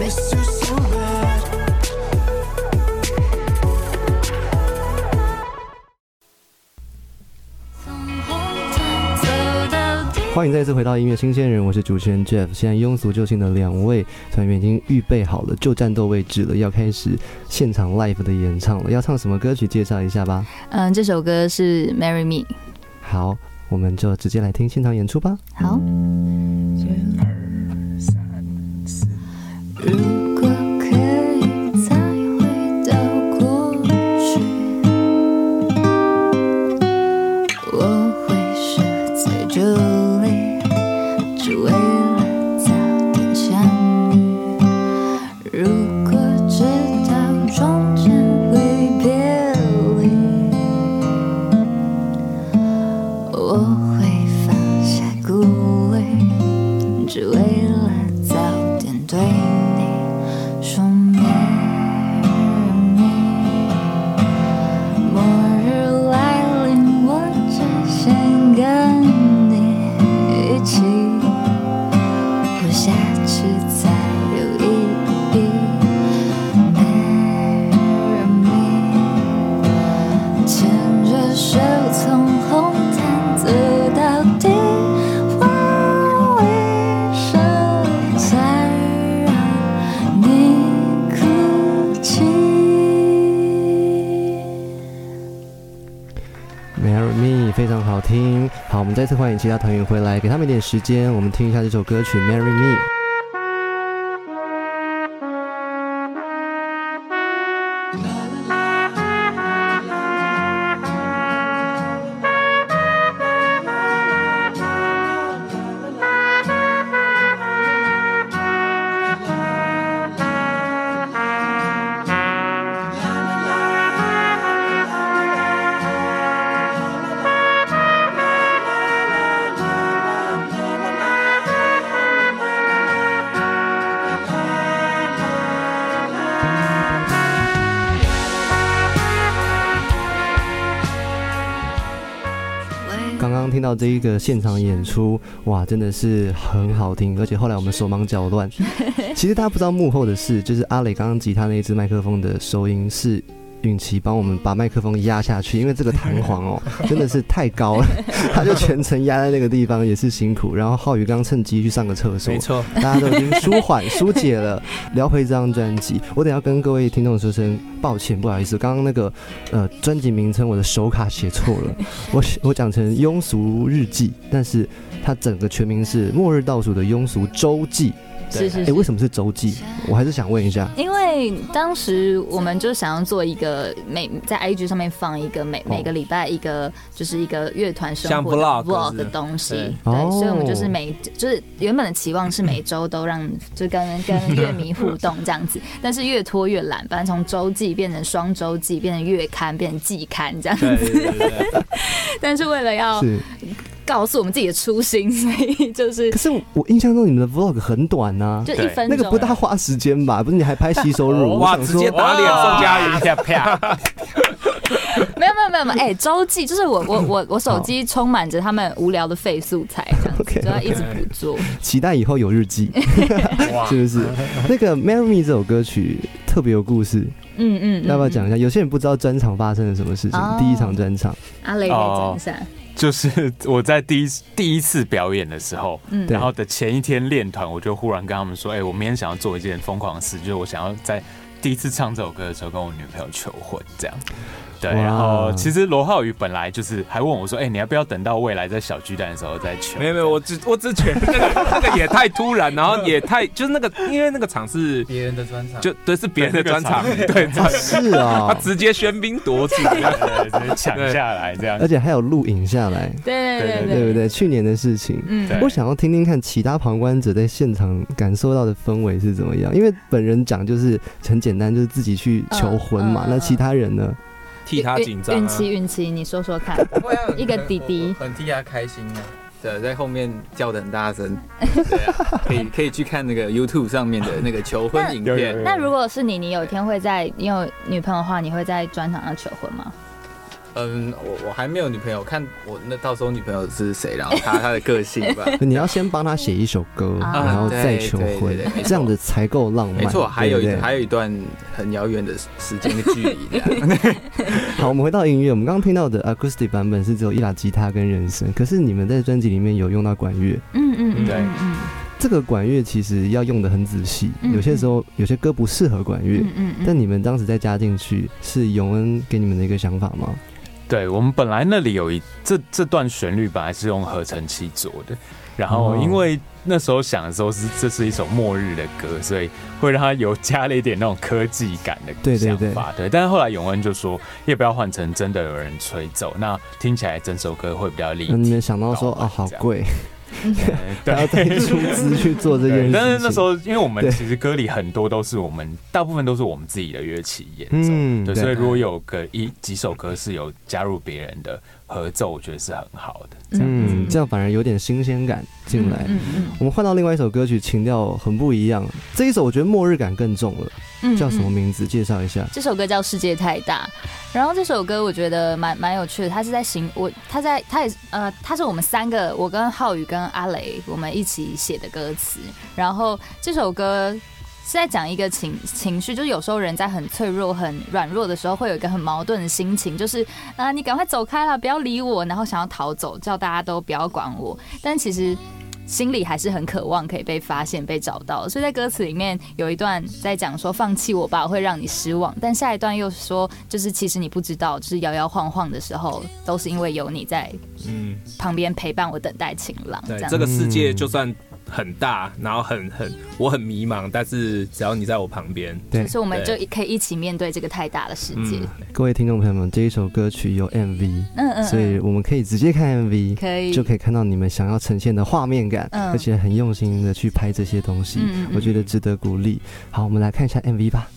Speaker 1: Miss you so bad。
Speaker 2: 欢迎再次回到音乐新鲜人，我是主持人 Jeff。现在庸俗救星的两位团员已经预备好了，就战斗位置了，要开始现场 live 的演唱了。要唱什么歌曲？介绍一下吧。
Speaker 3: 嗯，这首歌是《Marry Me》。
Speaker 2: 好，我们就直接来听现场演出吧。
Speaker 3: 好，如再
Speaker 2: 次欢迎其他团员回来，给他们一点时间，我们听一下这首歌曲《Marry Me》。到这一个现场演出，哇，真的是很好听，而且后来我们手忙脚乱。(laughs) 其实大家不知道幕后的事，就是阿磊刚刚吉他那一支麦克风的收音是允琪帮我们把麦克风压下去，因为这个弹簧哦真的是太高了，他就全程压在那个地方，也是辛苦。然后浩宇刚趁机去上个厕所，
Speaker 4: 没错，
Speaker 2: 大家都已经舒缓疏解了。聊回这张专辑，我等要跟各位听众说声抱歉，不好意思，刚刚那个呃专辑名称我的手卡写错了，我我讲成庸俗日记，但是它整个全名是末日倒数的庸俗周记。哎、
Speaker 3: 是是是。
Speaker 2: 为什么是周记？我还是想问一下。
Speaker 3: 因为当时我们就想要做一个每在 IG 上面放一个每每个礼拜一个就是一个乐团生活的
Speaker 4: vlog
Speaker 3: 的东西，
Speaker 4: 对。
Speaker 3: 所以我们就是每就是原本的期望是每周都让就跟跟乐迷互动这样子，但是越拖越懒，反正从周记变成双周记，变成月刊，变成季刊这样
Speaker 4: 对
Speaker 3: 子。(laughs) 但是为了要
Speaker 2: 是，
Speaker 3: 告诉我们自己的初心，(laughs) 所以就是
Speaker 2: 可是我印象中你们的 vlog 很短呐、
Speaker 3: 就一分那
Speaker 2: 个不大花时间吧？不是你还拍吸收乳？我
Speaker 4: 哇，
Speaker 2: 想说
Speaker 4: 直接打脸宋佳瑜，
Speaker 5: 啪啪，(laughs)
Speaker 3: 没有没有没有没有，哎、周记就是我我我我手机充满着他们无聊的废素材，这样子
Speaker 2: OK，
Speaker 3: 就要一直捕捉。
Speaker 2: 期待以后有日记，(laughs) 是不是？那个《Marry Me》这首歌曲特别有故事，
Speaker 3: 嗯嗯，嗯
Speaker 2: 要不要讲一下？有些人不知道专场发生了什么事情
Speaker 3: 哦，
Speaker 2: 第一场专场，
Speaker 3: 阿雷可以讲一下，
Speaker 6: 就是我在第一第一次表演的时候，
Speaker 3: 嗯
Speaker 6: 然后的前一天练团，我就忽然跟他们说：“哎、我明天想要做一件疯狂的事，就是我想要在第一次唱这首歌的时候跟我女朋友求婚，这样。”对，然后其实罗浩宇本来就是还问我说：“哎、你要不要等到未来在小巨蛋的时候再求？”
Speaker 4: 没有没有，我只我只觉得那个那个也太突然，然后也太就是那个，因为那个场是
Speaker 5: 别人的专场，
Speaker 4: 就对是别人的专场，对，(laughs)
Speaker 2: 是啊
Speaker 4: 他
Speaker 2: 啊，
Speaker 4: 直接喧宾夺主，
Speaker 6: 对对对抢下来这样
Speaker 2: 而。且还有录影下来，
Speaker 3: 对对对
Speaker 2: 对不对？去年的事情。
Speaker 3: 嗯，
Speaker 2: 我想要听听看其他旁观者在现场感受到的氛围是怎么样，因为本人讲就是很简单，就是自己去求婚嘛。
Speaker 3: 嗯嗯
Speaker 2: 那其他人呢？
Speaker 4: 替他紧张啊。
Speaker 3: 运气运气，你说说看，一个弟弟
Speaker 5: 很替他开心啊。对，在后面叫的很大声，对啊，(laughs) 可以可以去看那个 YouTube 上面的那个求婚影片。
Speaker 3: 那如果是你，你有一天会在你有女朋友的话，你会在专场上求婚吗？
Speaker 5: 嗯，我我还没有女朋友，看我那到时候女朋友是谁，然后她她的个性吧。(laughs)
Speaker 2: 你要先帮他写一首歌，
Speaker 3: 啊
Speaker 2: 然后再求婚这样子才够浪漫。
Speaker 5: 没错，还有还有一段很遥远的时间的距离，这样。
Speaker 2: 好，我们回到音乐，我们刚刚听到的 acoustic 版本是只有一把吉他跟人声，可是你们在专辑里面有用到管乐，
Speaker 3: 嗯嗯嗯
Speaker 6: 对
Speaker 2: 这个管乐其实要用的很仔细，
Speaker 3: 嗯
Speaker 2: 有些时候有些歌不适合管乐，
Speaker 3: 嗯嗯嗯，
Speaker 2: 但你们当时再加进去，是永恩给你们的一个想法吗？
Speaker 6: 对我们本来那里有一这这段旋律本来是用合成器做的，然后
Speaker 2: 哦
Speaker 6: 因为那时候想的时候是这是一首末日的歌，所以会让它有加了一点那种科技感的
Speaker 2: 对对对
Speaker 6: 想法。对，但是后来永恩就说，要不要换成真的有人吹奏，那听起来整首歌会比较立体。
Speaker 2: 那你们想到说
Speaker 6: 搞
Speaker 2: 哦，好贵，
Speaker 6: 对。
Speaker 2: 还要再 (laughs) 出资去做这件事情。
Speaker 6: 但是那时候，因为我们其实歌里很多都是我们，大部分都是我们自己的乐器演奏，
Speaker 2: 嗯对
Speaker 6: 所以如果有个一几首歌是有加入别人的，合奏，我觉得是很好的。这样子，
Speaker 7: 嗯，这样反而有点新鲜感进来。
Speaker 3: 嗯嗯
Speaker 7: 我们换到另外一首歌曲，情调很不一样。这一首我觉得末日感更重了，
Speaker 3: 嗯
Speaker 7: 叫什么
Speaker 3: 嗯
Speaker 7: 名字？介绍一下。
Speaker 3: 这首歌叫《世界太大》，然后这首歌我觉得蛮蛮有趣的，它是在行我，它在它也呃，它是我们三个，我跟浩宇跟阿雷我们一起写的歌词，然后这首歌。是在讲一个情情绪，就是有时候人在很脆弱、很软弱的时候，会有一个很矛盾的心情，就是啊、你赶快走开了，不要理我，然后想要逃走，叫大家都不要管我。但其实心里还是很渴望可以被发现、被找到。所以在歌词里面有一段在讲说放弃我吧，我会让你失望。但下一段又说，就是其实你不知道，就是摇摇晃晃的时候，都是因为有你在
Speaker 4: 嗯，
Speaker 3: 旁边陪伴我，等待晴朗。
Speaker 4: 对这个世界就算很大，然后很很我很迷茫，但是只要你在我旁边，
Speaker 7: 对，
Speaker 3: 所以我们就可以一起面对这个太大的世界。
Speaker 4: 嗯，
Speaker 7: 各位听众朋友们，这一首歌曲有 MV，
Speaker 3: 嗯嗯，
Speaker 7: 所以我们可以直接看 MV，
Speaker 3: 可以。
Speaker 7: 就可以看到你们想要呈现的画面感，
Speaker 3: 嗯。
Speaker 7: 而且很用心的去拍这些东西，
Speaker 3: 嗯嗯嗯。
Speaker 7: 我觉得值得鼓励。好，我们来看一下 MV 吧。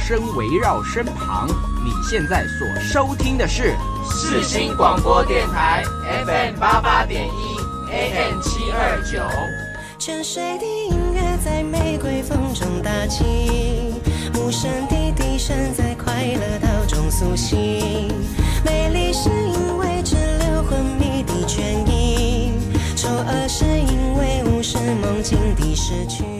Speaker 8: 声围绕身旁。你现在所收听的是四新广播电台 FM 八八点一 AM 七二九。
Speaker 9: 泉水的音乐在玫瑰风中打起，无声的笛声在快乐岛中苏醒。美丽是因为只留昏迷的倦意，丑恶是因为无视梦境的逝去。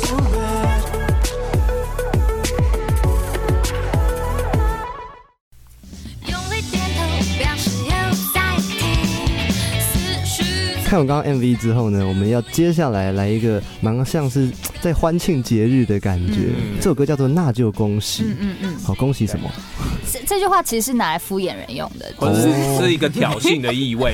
Speaker 2: 看完刚刚 MV 之后呢，我们要接下来来一个蛮像是 (tsk) 在欢庆节日的感觉。
Speaker 4: 嗯
Speaker 2: 这首歌叫做《那就恭喜》，
Speaker 3: 嗯嗯嗯，
Speaker 2: 好，恭喜什么？
Speaker 3: 这这句话其实是拿来敷衍人用的，(laughs)
Speaker 4: 或者是是一个挑衅的意味，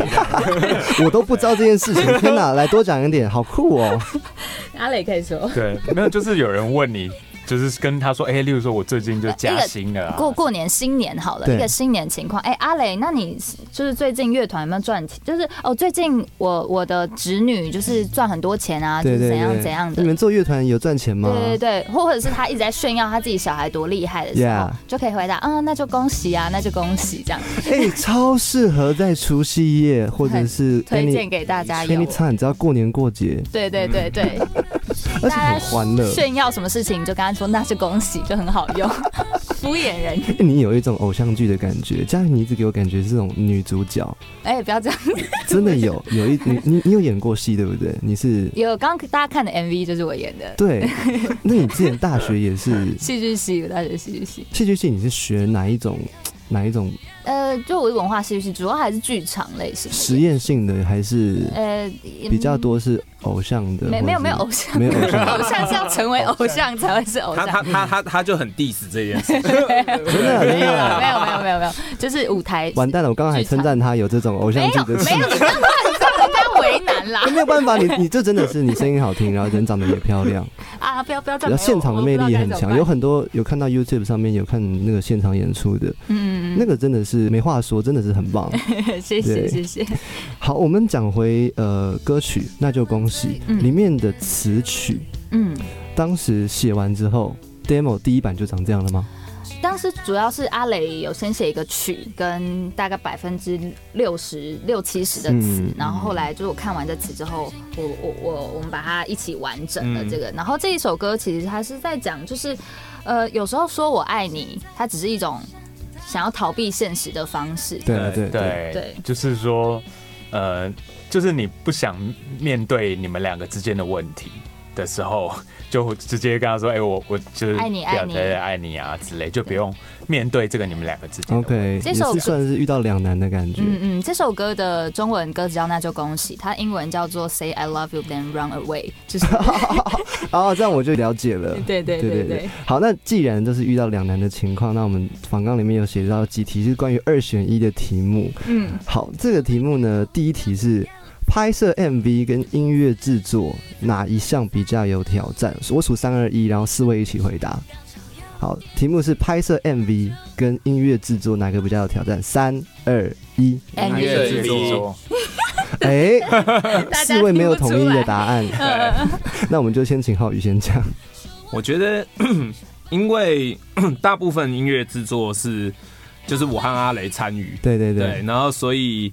Speaker 4: (laughs)
Speaker 2: 我都不知道这件事情，天哪！来多讲一点，好酷哦！(laughs)
Speaker 3: 阿磊可以说。
Speaker 6: 对，没有，就是有人问你，就是跟他说，哎、例如说我最近就加薪了、啊，
Speaker 3: 过过年新年好了，一个新年情况。哎、阿磊，那你就是最近乐团有没有赚钱？就是哦，最近我我的侄女就是赚很多钱啊，就是怎样，怎样的
Speaker 2: 你。们做乐团有赚钱吗？
Speaker 3: 对对对，或者是他一直在炫耀他自己小孩多厉害的时候就可以回答，啊、那就恭喜啊，那就恭喜这样，(laughs)
Speaker 2: 哎、超适合在除夕夜或者是 (laughs)
Speaker 3: 推荐给大家用。
Speaker 2: anytime，只要过年过节，
Speaker 3: 对对对对，
Speaker 2: 而且很欢乐。
Speaker 3: 炫耀什么事情，你就跟他说那是恭喜，就很好用，(laughs) 敷衍人。
Speaker 2: 哎你有一种偶像剧的感觉，嘉玲你一直给我感觉是这种女主角，
Speaker 3: 哎、不要这样。
Speaker 2: 真的有 (laughs) 有一你你你有演过戏对不对？你是
Speaker 3: 有刚刚大家看的 MV 就是我演的，
Speaker 2: 对，(laughs) 那你之前大学也是
Speaker 3: 戏剧系，大学戏剧系。
Speaker 2: 戏剧系，你是学哪一种哪一种
Speaker 3: 呃，就我的文化戏剧系，主要还是剧场类型。
Speaker 2: 实验性的，还是
Speaker 3: 呃，
Speaker 2: 比较多是偶像的？
Speaker 3: 没没有没有偶像，
Speaker 2: 没有偶像 (laughs)
Speaker 3: 偶像是要成为偶像才会是偶像。
Speaker 4: 他他他他他就很 diss 这件事，(laughs)
Speaker 2: 真的
Speaker 3: 没有没有没有没有没有，就是舞台
Speaker 2: 完蛋了！我刚刚还称赞他有这种偶像剧的气
Speaker 3: 没有，你这样你这样人家为难啦
Speaker 2: 没有办法，你你这真的是你声音好听，然后人长得也漂亮，(laughs)
Speaker 3: 啊！不要不要这样，
Speaker 2: 然后现场的魅力也很强，有
Speaker 3: 很
Speaker 2: 很多有看到 YouTube 上面有看那个现场演出的，
Speaker 3: 嗯
Speaker 2: 那个真的是没话说，真的是很棒。
Speaker 3: 嗯，(laughs) 谢谢谢谢。
Speaker 2: 好，我们讲回呃歌曲，那就恭喜
Speaker 3: 嗯
Speaker 2: 里面的词曲，
Speaker 3: 嗯，
Speaker 2: 当时写完之后，demo 第一版就长这样了吗？
Speaker 3: 当时主要是阿磊有先写一个曲，跟大概百分之六十六七十的词，
Speaker 2: 嗯。
Speaker 3: 然后后来就是我看完这词之后，我我我我们把它一起完整了
Speaker 4: 嗯
Speaker 3: 这个。然后这一首歌其实它是在讲，就是呃有时候说我爱你，它只是一种想要逃避现实的方式。
Speaker 2: 对啊对对。
Speaker 6: 对。
Speaker 3: 对。
Speaker 6: 就是说，呃，就是你不想面对你们两个之间的问题的时候，就直接跟他说：“哎、我我就是
Speaker 3: 爱你爱你
Speaker 6: 对对爱你啊之类，就不用面对这个你们两个之间。
Speaker 2: OK，也
Speaker 3: 这首歌
Speaker 2: 算是遇到两难的感觉。
Speaker 3: 嗯嗯，这首歌的中文歌词叫那就恭喜，它英文叫做 Say I love you then run away，就是 (laughs)
Speaker 2: 哦，这样我就了解了。(laughs)
Speaker 3: 对对对对。
Speaker 2: 好，那既然都是遇到两难的情况，那我们访纲里面有写到几题是关于二选一的题目。
Speaker 3: 嗯，
Speaker 2: 好，这个题目呢，第一题是拍摄 MV 跟音乐制作哪一项比较有挑战？我数三二一，然后四位一起回答。好，题目是拍摄 MV 跟音乐制作哪个比较有挑战？三二一
Speaker 3: ，MV
Speaker 4: 乐制
Speaker 6: 作
Speaker 4: 作，
Speaker 2: 哎，(laughs) 四位没有统一的答案，(laughs) 那我们就先请浩宇先讲。
Speaker 4: 我觉得，(clears throat) 因为大部分音乐制作是就是我和阿雷参与，
Speaker 2: 对对
Speaker 4: 对
Speaker 2: 对，，
Speaker 4: 然后所以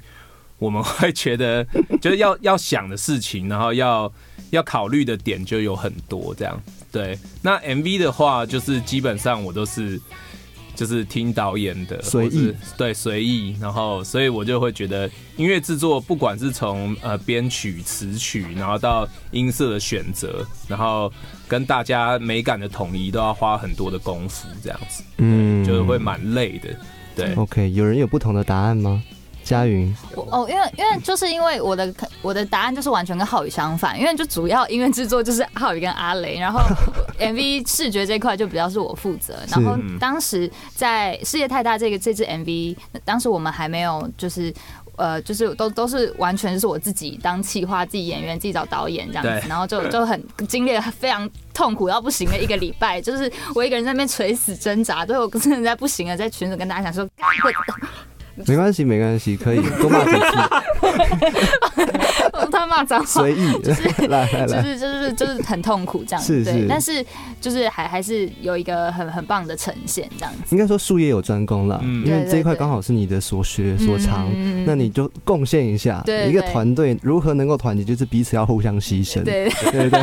Speaker 4: 我们会觉得，(laughs) 就是要要想的事情，然后要要考虑的点就有很多这样。对，那 MV 的话，就是基本上我都是就是听导演的
Speaker 2: 随意
Speaker 4: 对随意，然后所以我就会觉得音乐制作，不管是从呃编曲、词曲，然后到音色的选择，然后跟大家美感的统一，都要花很多的功夫，这样子，
Speaker 2: 嗯
Speaker 4: 就是会蛮累的。对
Speaker 2: ，OK，有人有不同的答案吗？佳云，
Speaker 3: 我哦，因为因为就是因为我的我的答案就是完全跟浩宇相反，因为就主要音乐制作就是浩宇跟阿雷，然后 MV 视觉这块就比较是我负责。然后当时在世界太大这个这支 MV，当时我们还没有就是。呃，就是都都是完全是我自己当企划、自己演员、自己找导演这样子，然后就就很经历了非常痛苦到不行的一个礼拜，就是我一个人在那边垂死挣扎，最后我真的在不行了，在群组跟大家讲说，干会
Speaker 2: 没关系，没关系，可以多骂几次，(laughs)
Speaker 3: 骂脏话，
Speaker 2: 随意，(laughs) (laughs) 来来来，
Speaker 3: 就是就是就是很痛苦这样子，
Speaker 2: 是是
Speaker 3: 对，但是就是还还是有一个很很棒的呈现这样子。
Speaker 2: 应该说术业有专攻啦，
Speaker 4: 嗯
Speaker 2: 因为
Speaker 3: 对对对
Speaker 2: 这一块刚好是你的所学所长，
Speaker 3: 嗯
Speaker 2: 那你就贡献一下。一个
Speaker 3: 对对
Speaker 2: 团队如何能够团结，就是彼此要互相牺牲。
Speaker 3: 对，
Speaker 2: 对 (laughs) 对，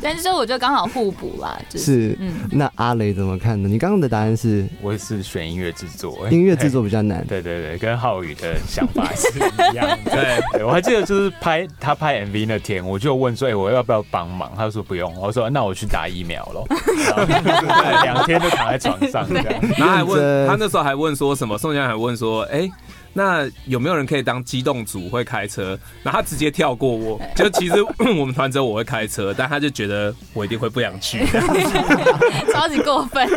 Speaker 3: 但是我觉得刚好互补啦，就是
Speaker 2: 是。
Speaker 3: 嗯，
Speaker 2: 那阿雷怎么看呢？你刚刚的答案是
Speaker 6: 我也是选音乐制作，
Speaker 2: 音乐制作比较难。
Speaker 6: 对对对，跟浩宇的想法是一样
Speaker 4: 对，
Speaker 6: 我还记得就是拍他拍 MV 那天，我就问说，哎、我要不要帮忙？他就说不用，我说那我去打疫苗咯。然后就是两天就躺在床上这样。(laughs)
Speaker 4: 然后还问他那时候还问说什么？宋江还问说，哎、那有没有人可以当机动组会开车？然后他直接跳过我，就其实 (coughs) 我们团只有我会开车，但他就觉得我一定会不想去。(laughs)
Speaker 3: 超级过分。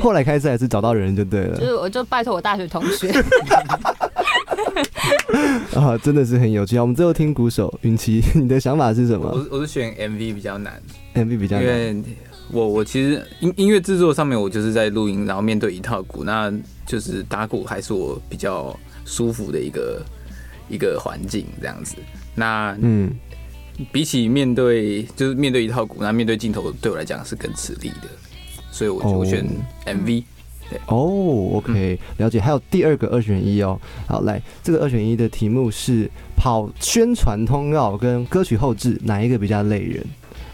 Speaker 2: 后来开车还是找到人就对了
Speaker 3: 就是我就拜托我大学同学，(laughs) (laughs)
Speaker 2: 啊，真的是很有趣啊。我们最后听鼓手云奇，(laughs) 你的想法是什
Speaker 5: 我
Speaker 2: 么
Speaker 5: 是我是选 MV 比较难
Speaker 2: ，？MV 比较难
Speaker 5: 因为我我其实音音乐制作上面，我就是在录音，然后面对一套鼓，那就是打鼓还是我比较舒服的一个一个环境这样子。那
Speaker 2: 嗯，
Speaker 5: 比起面对就是面对一套鼓，那面对镜头对我来讲是更吃力的，所以我就选 MV。
Speaker 2: 哦，OK，了解。还有第二个二选一哦。好，来，这个二选一的题目是跑宣传通告跟歌曲后置哪一个比较累人？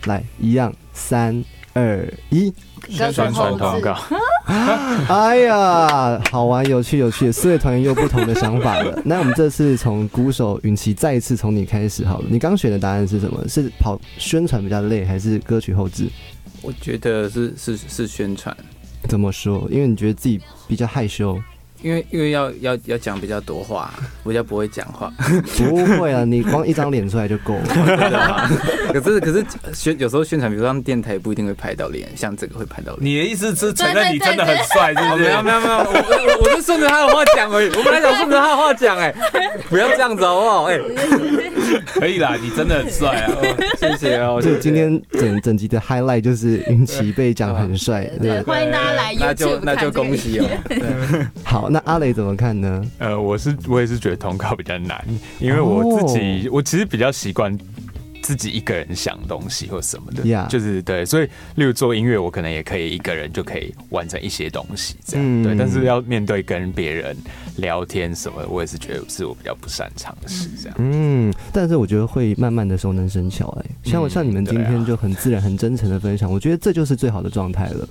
Speaker 2: 来，一样，三二一。
Speaker 3: 宣传通告。(laughs)
Speaker 2: 哎呀，好玩，有趣，有趣，四位团员有不同的想法了。(laughs) 那我们这次从鼓手允琪再一次从你开始好了。你刚选的答案是什么？是跑宣传比较累，还是歌曲后置？
Speaker 5: 我觉得是是是宣传，
Speaker 2: 怎么说？因为你觉得自己比较害羞。
Speaker 5: 因为因为要要要讲比较多话，(laughs) 比较不会讲话。
Speaker 2: 不会啊，你光一张脸出来就够了。(laughs)
Speaker 5: 可是可是宣有时候宣传，比如说电台不一定会拍到脸，像这个会拍到脸。
Speaker 4: 你的意思是承认你真的很帅，是不是？(laughs)
Speaker 5: 没有没有没有，我我我是顺着他的话讲而已。我本来想顺着他的话讲，哎，不要这样子好不好？哎，
Speaker 4: 可以啦，你真的很帅啊！
Speaker 5: 谢谢哦。
Speaker 2: 就今天整整集的 highlight 就是云奇被讲很帅，
Speaker 3: 对，欢迎大家来
Speaker 5: 那就那就恭喜哦。
Speaker 2: 好，那阿雷怎么看呢？
Speaker 6: 呃，我是我也是觉得通告比较难，因为我自己、我其实比较习惯自己一个人想东西或什么的就是对，所以例如做音乐，我可能也可以一个人就可以完成一些东西这样，
Speaker 2: 嗯
Speaker 6: 对。但是要面对跟别人聊天什么，我也是觉得是我比较不擅长的事这样。
Speaker 2: 嗯，但是我觉得会慢慢的熟能生巧，哎，像像你们今天就很自然、很真诚的分享，我觉得这就是最好的状态了。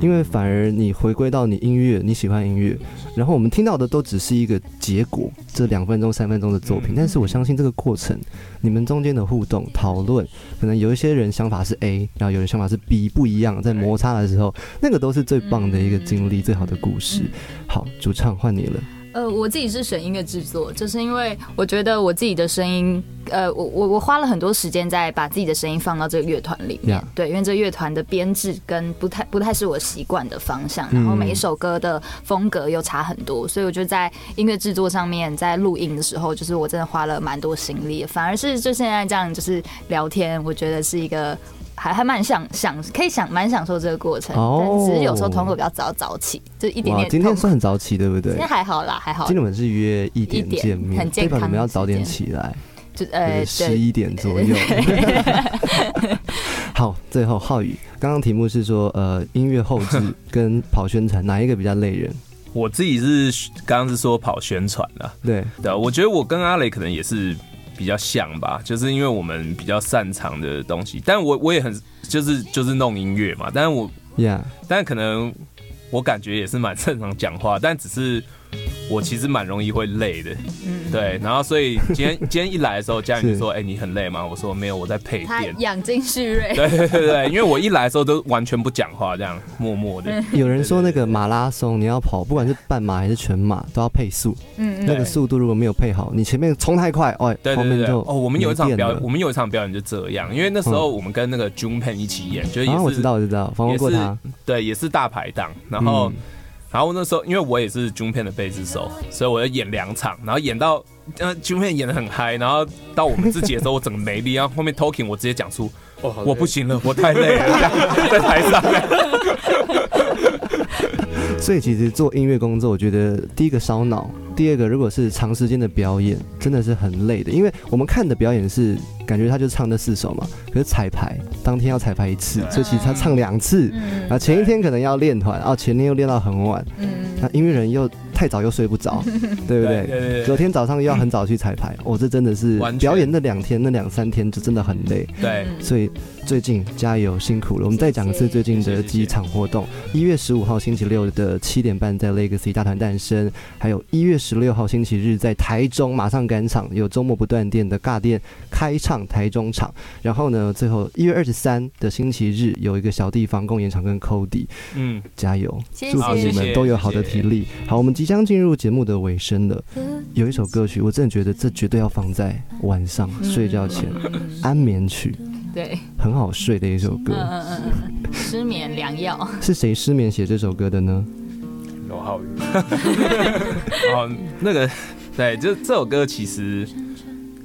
Speaker 2: 因为反而你回归到你音乐，你喜欢音乐，然后我们听到的都只是一个结果，这两分钟、三分钟的作品。但是我相信这个过程，你们中间的互动、讨论，可能有一些人想法是 A，然后有人想法是 B，不一样，在摩擦的时候，那个都是最棒的一个经历，最好的故事。好，主唱换你了。
Speaker 3: 呃，我自己是选音乐制作，就是因为我觉得我自己的声音，呃，我我我花了很多时间在把自己的声音放到这个乐团里面对，因为这乐团的编制跟不太不太是我习惯的方向，然后
Speaker 2: 嗯
Speaker 3: 每一首歌的风格又差很多，所以我就在音乐制作上面，在录音的时候，就是我真的花了蛮多心力，反而是就现在这样就是聊天，我觉得是一个。还还蛮享享，可以享蛮享受这个过程，
Speaker 2: 哦
Speaker 3: 但只是有时候通过比较早早起，就一点，点。
Speaker 2: 今天算很早起，对不对
Speaker 3: 今？天还好啦，还好
Speaker 2: 今。天我们是约一点见面，
Speaker 3: 很健
Speaker 2: 代表你们要早点起来，
Speaker 3: 就呃，
Speaker 2: 十一点左右。(laughs) 好，最后浩宇，刚刚题目是说，呃，音乐后置 (laughs) 跟跑宣传哪一个比较累人？
Speaker 4: 我自己是刚刚是说跑宣传了，
Speaker 2: 对，
Speaker 4: 对啊，我觉得我跟阿雷可能也是比较像吧，就是因为我们比较擅长的东西，但我我也很就是就是弄音乐嘛，但是我
Speaker 2: 呀，
Speaker 4: 但可能我感觉也是蛮擅长讲话，但只是我其实蛮容易会累的，
Speaker 3: 嗯，
Speaker 4: 对，然后所以今天 (laughs) 今天一来的时候，家人就说：“哎、你很累吗？”我说：“没有，我在配
Speaker 3: 他
Speaker 4: 电。
Speaker 3: 养精蓄锐。(laughs)
Speaker 4: 对对对对，因为我一来的时候都完全不讲话，这样默默的。(laughs)
Speaker 2: 有人说那个马拉松你要跑，不管是半马还是全马，都要配速。
Speaker 3: 嗯
Speaker 2: 那个速度如果没有配好，你前面冲太快，哦，
Speaker 4: 对对对哦，我们有一场表演，我们有一场表演就这样，因为那时候我们跟那个 June Pen 一起演，就是也
Speaker 2: 啊，我知道，我知道，访问过他。
Speaker 4: 对，也是大排档，然后。
Speaker 2: 嗯
Speaker 4: 然后那时候，因为我也是 June Pen 的贝斯手，所以我要演两场，然后演到呃 June Pen 演的很嗨，然后到我们自己的时候，我整个没力，然后后面 Talking 我直接讲出，
Speaker 5: 哦
Speaker 4: 我不行了，我太累了，(laughs) 在台上。(laughs)
Speaker 2: 所以其实做音乐工作，我觉得第一个烧脑，第二个如果是长时间的表演，真的是很累的。因为我们看的表演是感觉他就唱那四首嘛，可是彩排当天要彩排一次，所以其实他唱两次，
Speaker 3: 嗯。
Speaker 2: 然后前一天可能要练团，啊前天又练到很晚，
Speaker 3: 嗯。
Speaker 2: 那音乐人又太早又睡不着，(laughs) 对不对？
Speaker 4: 对对
Speaker 2: 隔天早上又要很早去彩排，哦，这真的是表演那两天、那两三天就真的很累。
Speaker 4: 对，
Speaker 2: 所以最近加油，辛苦了。我们再讲一次最近的几场活动：一月十五号星期六的七点半在 Legacy 大团诞生，还有一月十六号星期日在台中马上赶场，有周末不断电的尬电开唱台中场。然后呢，最后一月二十三的星期日有一个小地方共演场跟 Cody，
Speaker 4: 嗯，
Speaker 2: 加油，祝福你们都有好的体力。好，我们即将。进入节目的尾声了，有一首歌曲，我真的觉得这绝对要放在晚上睡觉前，安眠曲，
Speaker 3: 对，
Speaker 2: 很好睡的一首
Speaker 3: 嗯
Speaker 2: 歌。
Speaker 3: 嗯嗯嗯，失眠良药。
Speaker 2: 是谁失眠写这首歌的呢？
Speaker 6: 罗浩宇，(laughs)
Speaker 4: 哦，那个对，就这首歌其实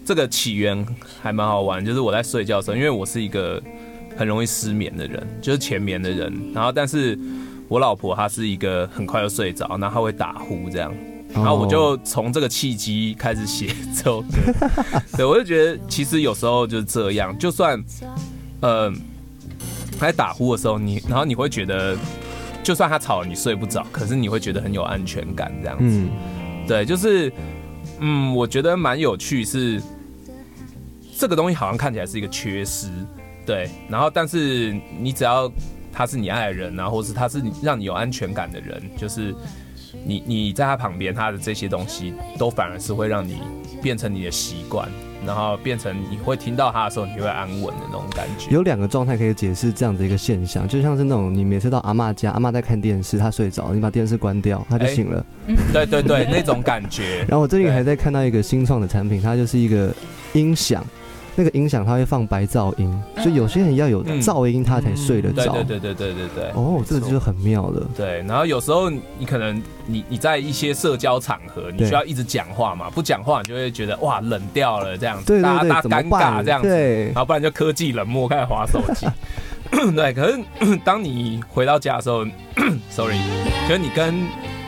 Speaker 4: 这个起源还蛮好玩，就是我在睡觉的时候，因为我是一个很容易失眠的人，就是前眠的人，然后但是我老婆她是一个很快就睡着，然后她会打呼这样。然后我就从这个契机开始写这首歌，(laughs) 对我就觉得其实有时候就是这样，就算呃他在打呼的时候，你然后你会觉得，就算他吵了你睡不着，可是你会觉得很有安全感这样子。
Speaker 2: 嗯，
Speaker 4: 对，就是嗯，我觉得蛮有趣是这个东西好像看起来是一个缺失，对，然后但是你只要他是你爱的人啊，或是他是你让你有安全感的人，就是你你在他旁边，他的这些东西都反而是会让你变成你的习惯，然后变成你会听到他的时候，你会安稳的那种感觉。
Speaker 2: 有两个状态可以解释这样的一个现象，就像是那种你每次到阿嬷家，阿嬷在看电视，她睡着，你把电视关掉，她就醒了。(laughs)
Speaker 4: 对对对，那种感觉。
Speaker 2: 然后我最近还在看到一个新创的产品，它就是一个音响，那个音响它会放白噪音，所以有些人要有
Speaker 4: 嗯
Speaker 2: 噪音，他才睡得
Speaker 4: 对
Speaker 2: 着。
Speaker 4: 对对对对对对。
Speaker 2: 哦，这个就是很妙的。
Speaker 4: 对，然后有时候你可能你你在一些社交场合，你需要一直讲话嘛，不讲话你就会觉得哇冷掉了这样子，大家大家尴尬这样子，然后不然就科技冷漠开始划手机。(laughs) 对，可是 (coughs) 当你回到家的时候，(coughs) sorry，可是你跟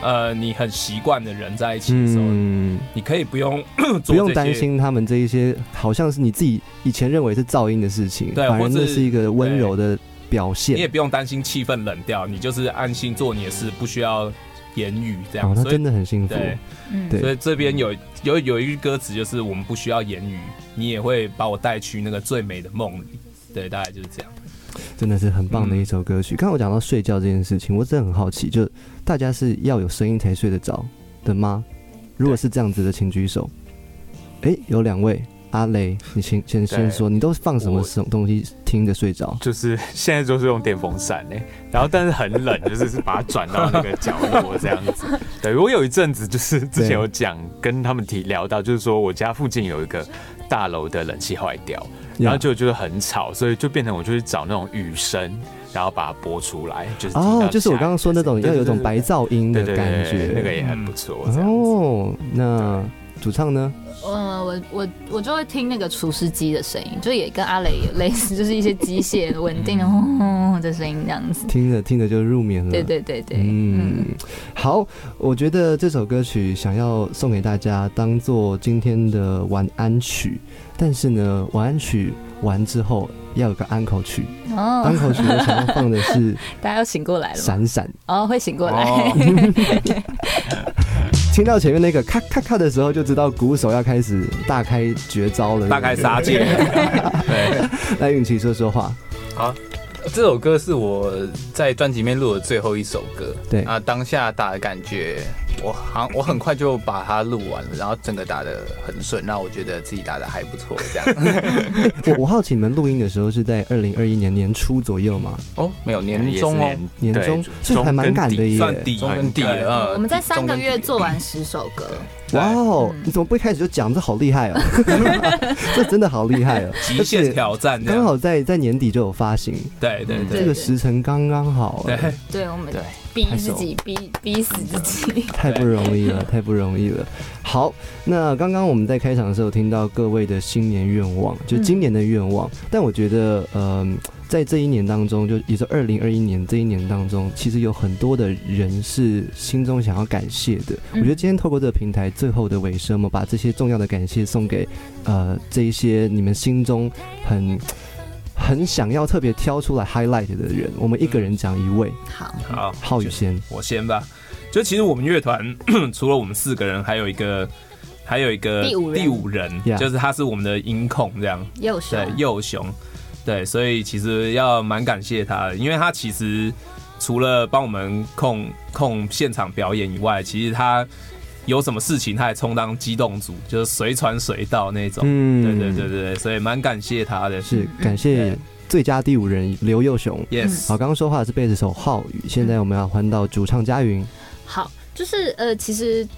Speaker 4: 呃你很习惯的人在一起的时候，
Speaker 2: 嗯，
Speaker 4: 你可以不用 (coughs)
Speaker 2: 不用担心他们这一些好像是你自己以前认为是噪音的事情，
Speaker 4: 对或是
Speaker 2: 反而那是一个温柔的表现
Speaker 4: 你也。不用担心气氛冷掉，你就是安心做你的事，不需要言语这样。
Speaker 2: 哦，那真的很幸福。
Speaker 4: 对，
Speaker 3: 嗯
Speaker 2: 对
Speaker 4: 所以这边有有有一句歌词就是我们不需要言语，你也会把我带去那个最美的梦里。对，大概就是这样。
Speaker 2: 真的是很棒的一首歌曲。刚刚我讲到睡觉这件事情，我真的很好奇，就大家是要有声音才睡得着的吗？如果是这样子的，请举手。哎、有两位，阿雷，你先先先说，你都放什么什么东西听着睡着？
Speaker 6: 就是 (laughs) 现在就是用电风扇呢，然后但是很冷，(laughs) 就是是把它转到那个角落这样子。对我有一阵子就是之前有讲跟他们提聊到，就是说我家附近有一个大楼的冷气坏掉，然后就觉得很吵，所以就变成我就去找那种雨声，然后把它播出来，就是，
Speaker 2: 哦就是我刚刚说那种要有一种白噪音的感觉，
Speaker 6: 那个也很不错。
Speaker 2: 哦，那主唱呢？
Speaker 3: 呃，我我我就会听那个厨师机的声音，就也跟阿雷有类似，就是一些机械稳定的轰轰轰的声音这样子。
Speaker 2: 听着听着就入眠了。
Speaker 3: 对对对对，
Speaker 2: 嗯，好，我觉得这首歌曲想要送给大家，当做今天的晚安曲。但是呢，晚安曲完之后要有个安口曲，
Speaker 3: 哦
Speaker 2: 安口曲我想要放的是 (laughs)
Speaker 3: 大家要醒过来了？
Speaker 2: 闪闪。
Speaker 3: 哦，会醒过来。
Speaker 4: 哦 (laughs)
Speaker 2: 听到前面那个咔咔咔的时候，就知道鼓手要开始大开绝招了，
Speaker 4: 大开杀戒 (laughs)
Speaker 2: 对，来允琪说说话。
Speaker 5: 好，这首歌是我在专辑里面录的最后一首歌。
Speaker 2: 对
Speaker 5: 啊，当下打的感觉，我好，我很快就把它录完了，然后整个打的很顺，那我觉得自己打的还不错，这样。(laughs)
Speaker 2: 我我好奇你们录音的时候是在二零二一年年初左右吗？
Speaker 5: 哦，没有年中哦，
Speaker 2: 年中，所以还蛮赶的耶。
Speaker 4: 算底
Speaker 5: 中跟底了。
Speaker 3: 我们在三个月做完十首歌，
Speaker 2: 哇哦！你怎么不一开始就讲？这好厉害哦！(laughs) 这真的好厉害哦！
Speaker 4: 极限挑战
Speaker 2: 刚好在在年底就有发行，
Speaker 4: 对对对
Speaker 2: 这个时辰刚刚好。
Speaker 4: 对，
Speaker 3: 对我们逼自己，逼逼死自己，(laughs)
Speaker 2: 太不容易了，太不容易了。好，那刚刚我们在开场的时候听到各位的新年愿望，就今年的愿望。但我觉得，嗯、在这一年当中，就也是二零二一年这一年当中，其实有很多的人是心中想要感谢的。我觉得今天透过这个平台最后的尾声，我们把这些重要的感谢送给呃这一些你们心中很很想要特别挑出来 highlight 的人，我们一个人讲一位。
Speaker 3: 好，
Speaker 4: 好，
Speaker 2: 浩宇先，
Speaker 4: 我先吧。就其实我们乐团 (clears throat) 除了我们四个人，还有一个还有一个
Speaker 3: 第五人
Speaker 4: 第五人
Speaker 2: Yeah
Speaker 4: 就是他是我们的音控这样。
Speaker 3: 右雄
Speaker 4: 对，右雄，对，所以其实要蛮感谢他的，因为他其实除了帮我们控控现场表演以外，其实他有什么事情他也充当机动组，就是随传随到那种。
Speaker 2: 嗯
Speaker 4: 对对对对对，所以蛮感谢他的。
Speaker 2: 是感谢最佳第五人刘佑雄。
Speaker 4: Yes
Speaker 2: 好，刚刚说话的是贝斯手浩宇，现在我们要换到主唱佳云。
Speaker 3: 好，就是呃，其实这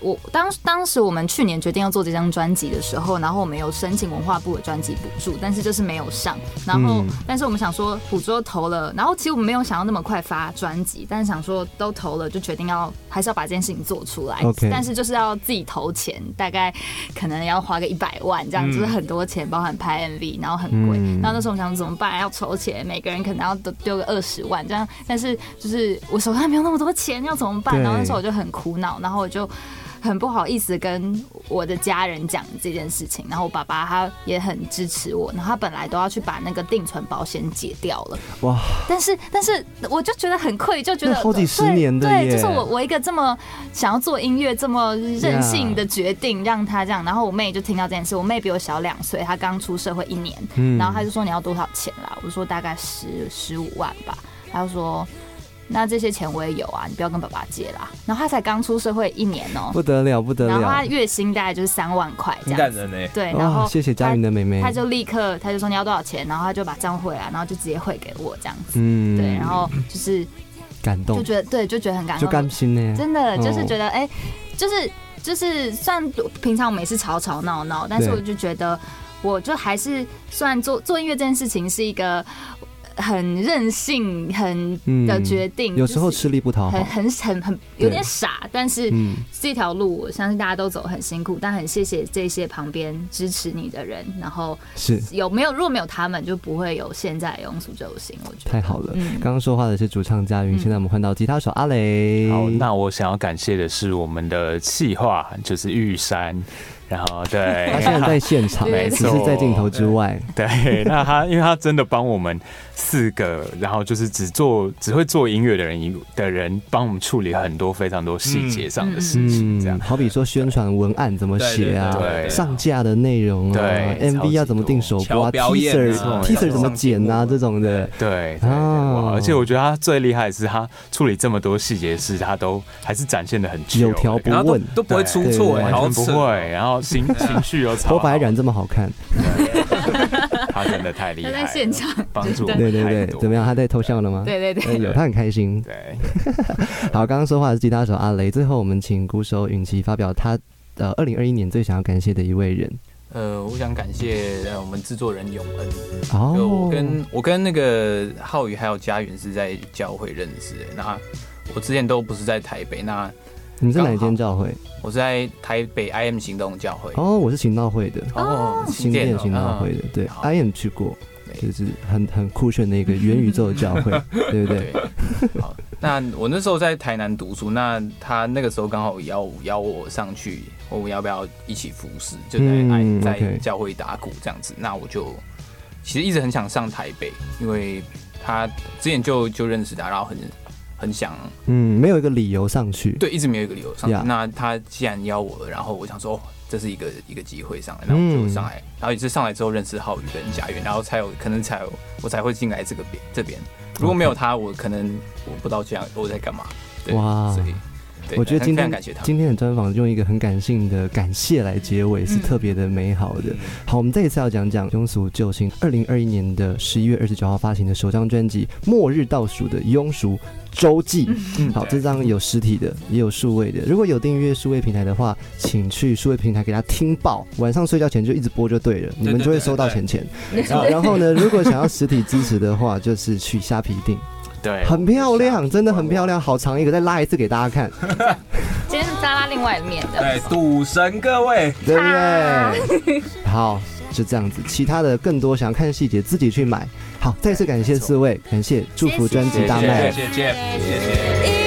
Speaker 3: 我当当时我们去年决定要做这张专辑的时候，然后我们有申请文化部的专辑补助，但是就是没有上。然后，
Speaker 2: 嗯
Speaker 3: 但是我们想说捕捉投了，然后其实我们没有想要那么快发专辑，但是想说都投了，就决定要还是要把这件事情做出来。但是就是要自己投钱，大概可能要花个一百万这样，
Speaker 4: 嗯
Speaker 3: 就是很多钱，包含拍 MV，然后很贵。
Speaker 2: 嗯
Speaker 3: 然后那时候我们想怎么办？要筹钱，每个人可能要都丢个二十万这样，但是就是我手上没有那么多钱，要怎么办？然后那时候我就很苦恼，然后我就。很不好意思跟我的家人讲这件事情，然后我爸爸他也很支持我，然后他本来都要去把那个定存保险解掉了，
Speaker 2: 哇，
Speaker 3: 但是但是我就觉得很愧，就觉得
Speaker 2: 那好几十
Speaker 3: 对
Speaker 2: 年的
Speaker 3: 对，就是我我一个这么想要做音乐这么任性的决定，让他这样，然后我妹就听到这件事，我妹比我小两岁，她刚出社会一年，
Speaker 2: 嗯
Speaker 3: 然后她就说你要多少钱啦？我说大概十十五万吧，她就说。那这些钱我也有啊，你不要跟爸爸借啦。然后他才刚出社会一年哦、
Speaker 2: 不得了，不得了
Speaker 3: 然后他！月薪大概就是三万块这样子。对，然后
Speaker 2: 哇，谢谢佳云的妹妹
Speaker 3: 他。就立刻他就说你要多少钱，然后他就把账汇来，然后就直接汇给我这样子。
Speaker 2: 嗯
Speaker 3: 对，然后就是
Speaker 2: 感动
Speaker 3: 就，觉得对，就觉得很感动就，
Speaker 2: 甘心呢。
Speaker 3: 真的就是
Speaker 2: 哦
Speaker 3: 觉得哎、就是就是算平常我们也是吵吵闹闹，但是我就觉得我就还是虽然做做音乐这件事情是一个很任性很
Speaker 2: 嗯
Speaker 3: 的决定，
Speaker 2: 有时候吃力不讨好
Speaker 3: 很。很很很有点傻，但是
Speaker 2: 嗯
Speaker 3: 这条路我相信大家都走很辛苦，但很谢谢这些旁边支持你的人，然后
Speaker 2: 是
Speaker 3: 有没有如果没有他们，就不会有现在的庸俗就行。我觉得
Speaker 2: 太好了。
Speaker 3: 嗯
Speaker 2: 刚刚说话的是主唱嘉云，
Speaker 3: 嗯
Speaker 2: 现在我们换到吉他手阿雷。
Speaker 6: 好，那我想要感谢的是我们的企划，就是玉山，然后对，(laughs)
Speaker 2: 他现在在现场，(laughs)
Speaker 3: 对
Speaker 2: 只是在镜头之外。(laughs)
Speaker 6: 对，那他因为他真的帮我们四个，然后就是只做只会做音乐的人一的人，帮我们处理很多非常多细节上的事情，这样。
Speaker 2: 好比说宣传文案怎么写啊上架的内容啊
Speaker 6: 对
Speaker 2: ，MV 要怎么定首播啊，teaser 怎么剪啊，这种的。
Speaker 6: 对，
Speaker 2: 啊。
Speaker 6: 而且我觉得他最厉害的是他处理这么多细节事，他都还是展现的很
Speaker 2: 有条不
Speaker 4: 然后都
Speaker 2: 紊，
Speaker 4: 都不会出错
Speaker 6: 完全不会，然后情 (laughs) 情绪又超好，
Speaker 2: 头发还染这么好看，
Speaker 6: 他真的太厉害
Speaker 3: 他
Speaker 6: 了，
Speaker 3: 在现场。
Speaker 6: 帮助
Speaker 2: 对。对对，怎么样？他在偷笑了吗？
Speaker 3: 对对对，
Speaker 2: 呃有，他很开心。
Speaker 6: 对，(laughs)
Speaker 2: 好，刚刚说话的是吉他手阿雷，最后我们请鼓手允琪发表他呃二零二一年最想要感谢的一位人。
Speaker 5: 呃，我想感谢呃我们制作人永恩，
Speaker 2: 哦，
Speaker 5: 就我跟我跟那个浩宇还有佳云是在教会认识的。那我之前都不是在台北，那
Speaker 2: 你们是哪一间教会？
Speaker 5: 我是在台北 IM 行动教会。
Speaker 2: 哦，我是行道会的，
Speaker 5: 哦，
Speaker 2: 新店
Speaker 5: 哦
Speaker 2: 行道会的，对，I am 去过，
Speaker 5: 对
Speaker 2: 就是很很酷炫的一个元宇宙的教会，(laughs) 对不对？
Speaker 5: 好，那我那时候在台南读书，那他那个时候刚好邀邀我上去，问我要不要一起服侍，就在、
Speaker 2: 嗯
Speaker 5: 在教会打鼓这样子。那我就其实一直很想上台北，因为他之前就就认识他，然后很很想
Speaker 2: 嗯，没有一个理由上去，
Speaker 5: 对，一直没有一个理由上去。
Speaker 2: Yeah
Speaker 5: 那他既然邀我了，然后我想说，哦，这是一个一个机会上来，然后就
Speaker 2: 嗯
Speaker 5: 上来。然后也是上来之后认识浩宇跟贾云，然后才有可能才有我才会进来这个边这边。如果没有他，我可能我不知道这样我在干嘛。对
Speaker 2: 哇我觉得今天。今天的专访用一个很感性的感谢来结尾，是
Speaker 3: 嗯
Speaker 2: 特别的美好的。好，我们这一次要讲讲庸俗救星，二零二一年的十一月二十九号发行的首张专辑《末日倒数的庸俗周记》。
Speaker 5: 嗯
Speaker 2: 好，这张有实体的，也有数位的。如果有订阅数位平台的话，请去数位平台给它听爆，晚上睡觉前就一直播就对了，你们就会收到钱钱。然后呢，如果想要实体支持的话，就是去虾皮订，
Speaker 6: 对，
Speaker 2: 很漂亮，真的很漂亮，好长一个，再拉一次给大家看，(laughs)
Speaker 3: 今天是扎拉另外一面的，
Speaker 4: 对，赌神各位，
Speaker 2: 对不对？好，(laughs) 就这样子。其他的更多想要看细节，自己去买。好，再次感谢四位，感谢祝福专辑大卖。
Speaker 4: 谢谢谢谢谢。
Speaker 7: 依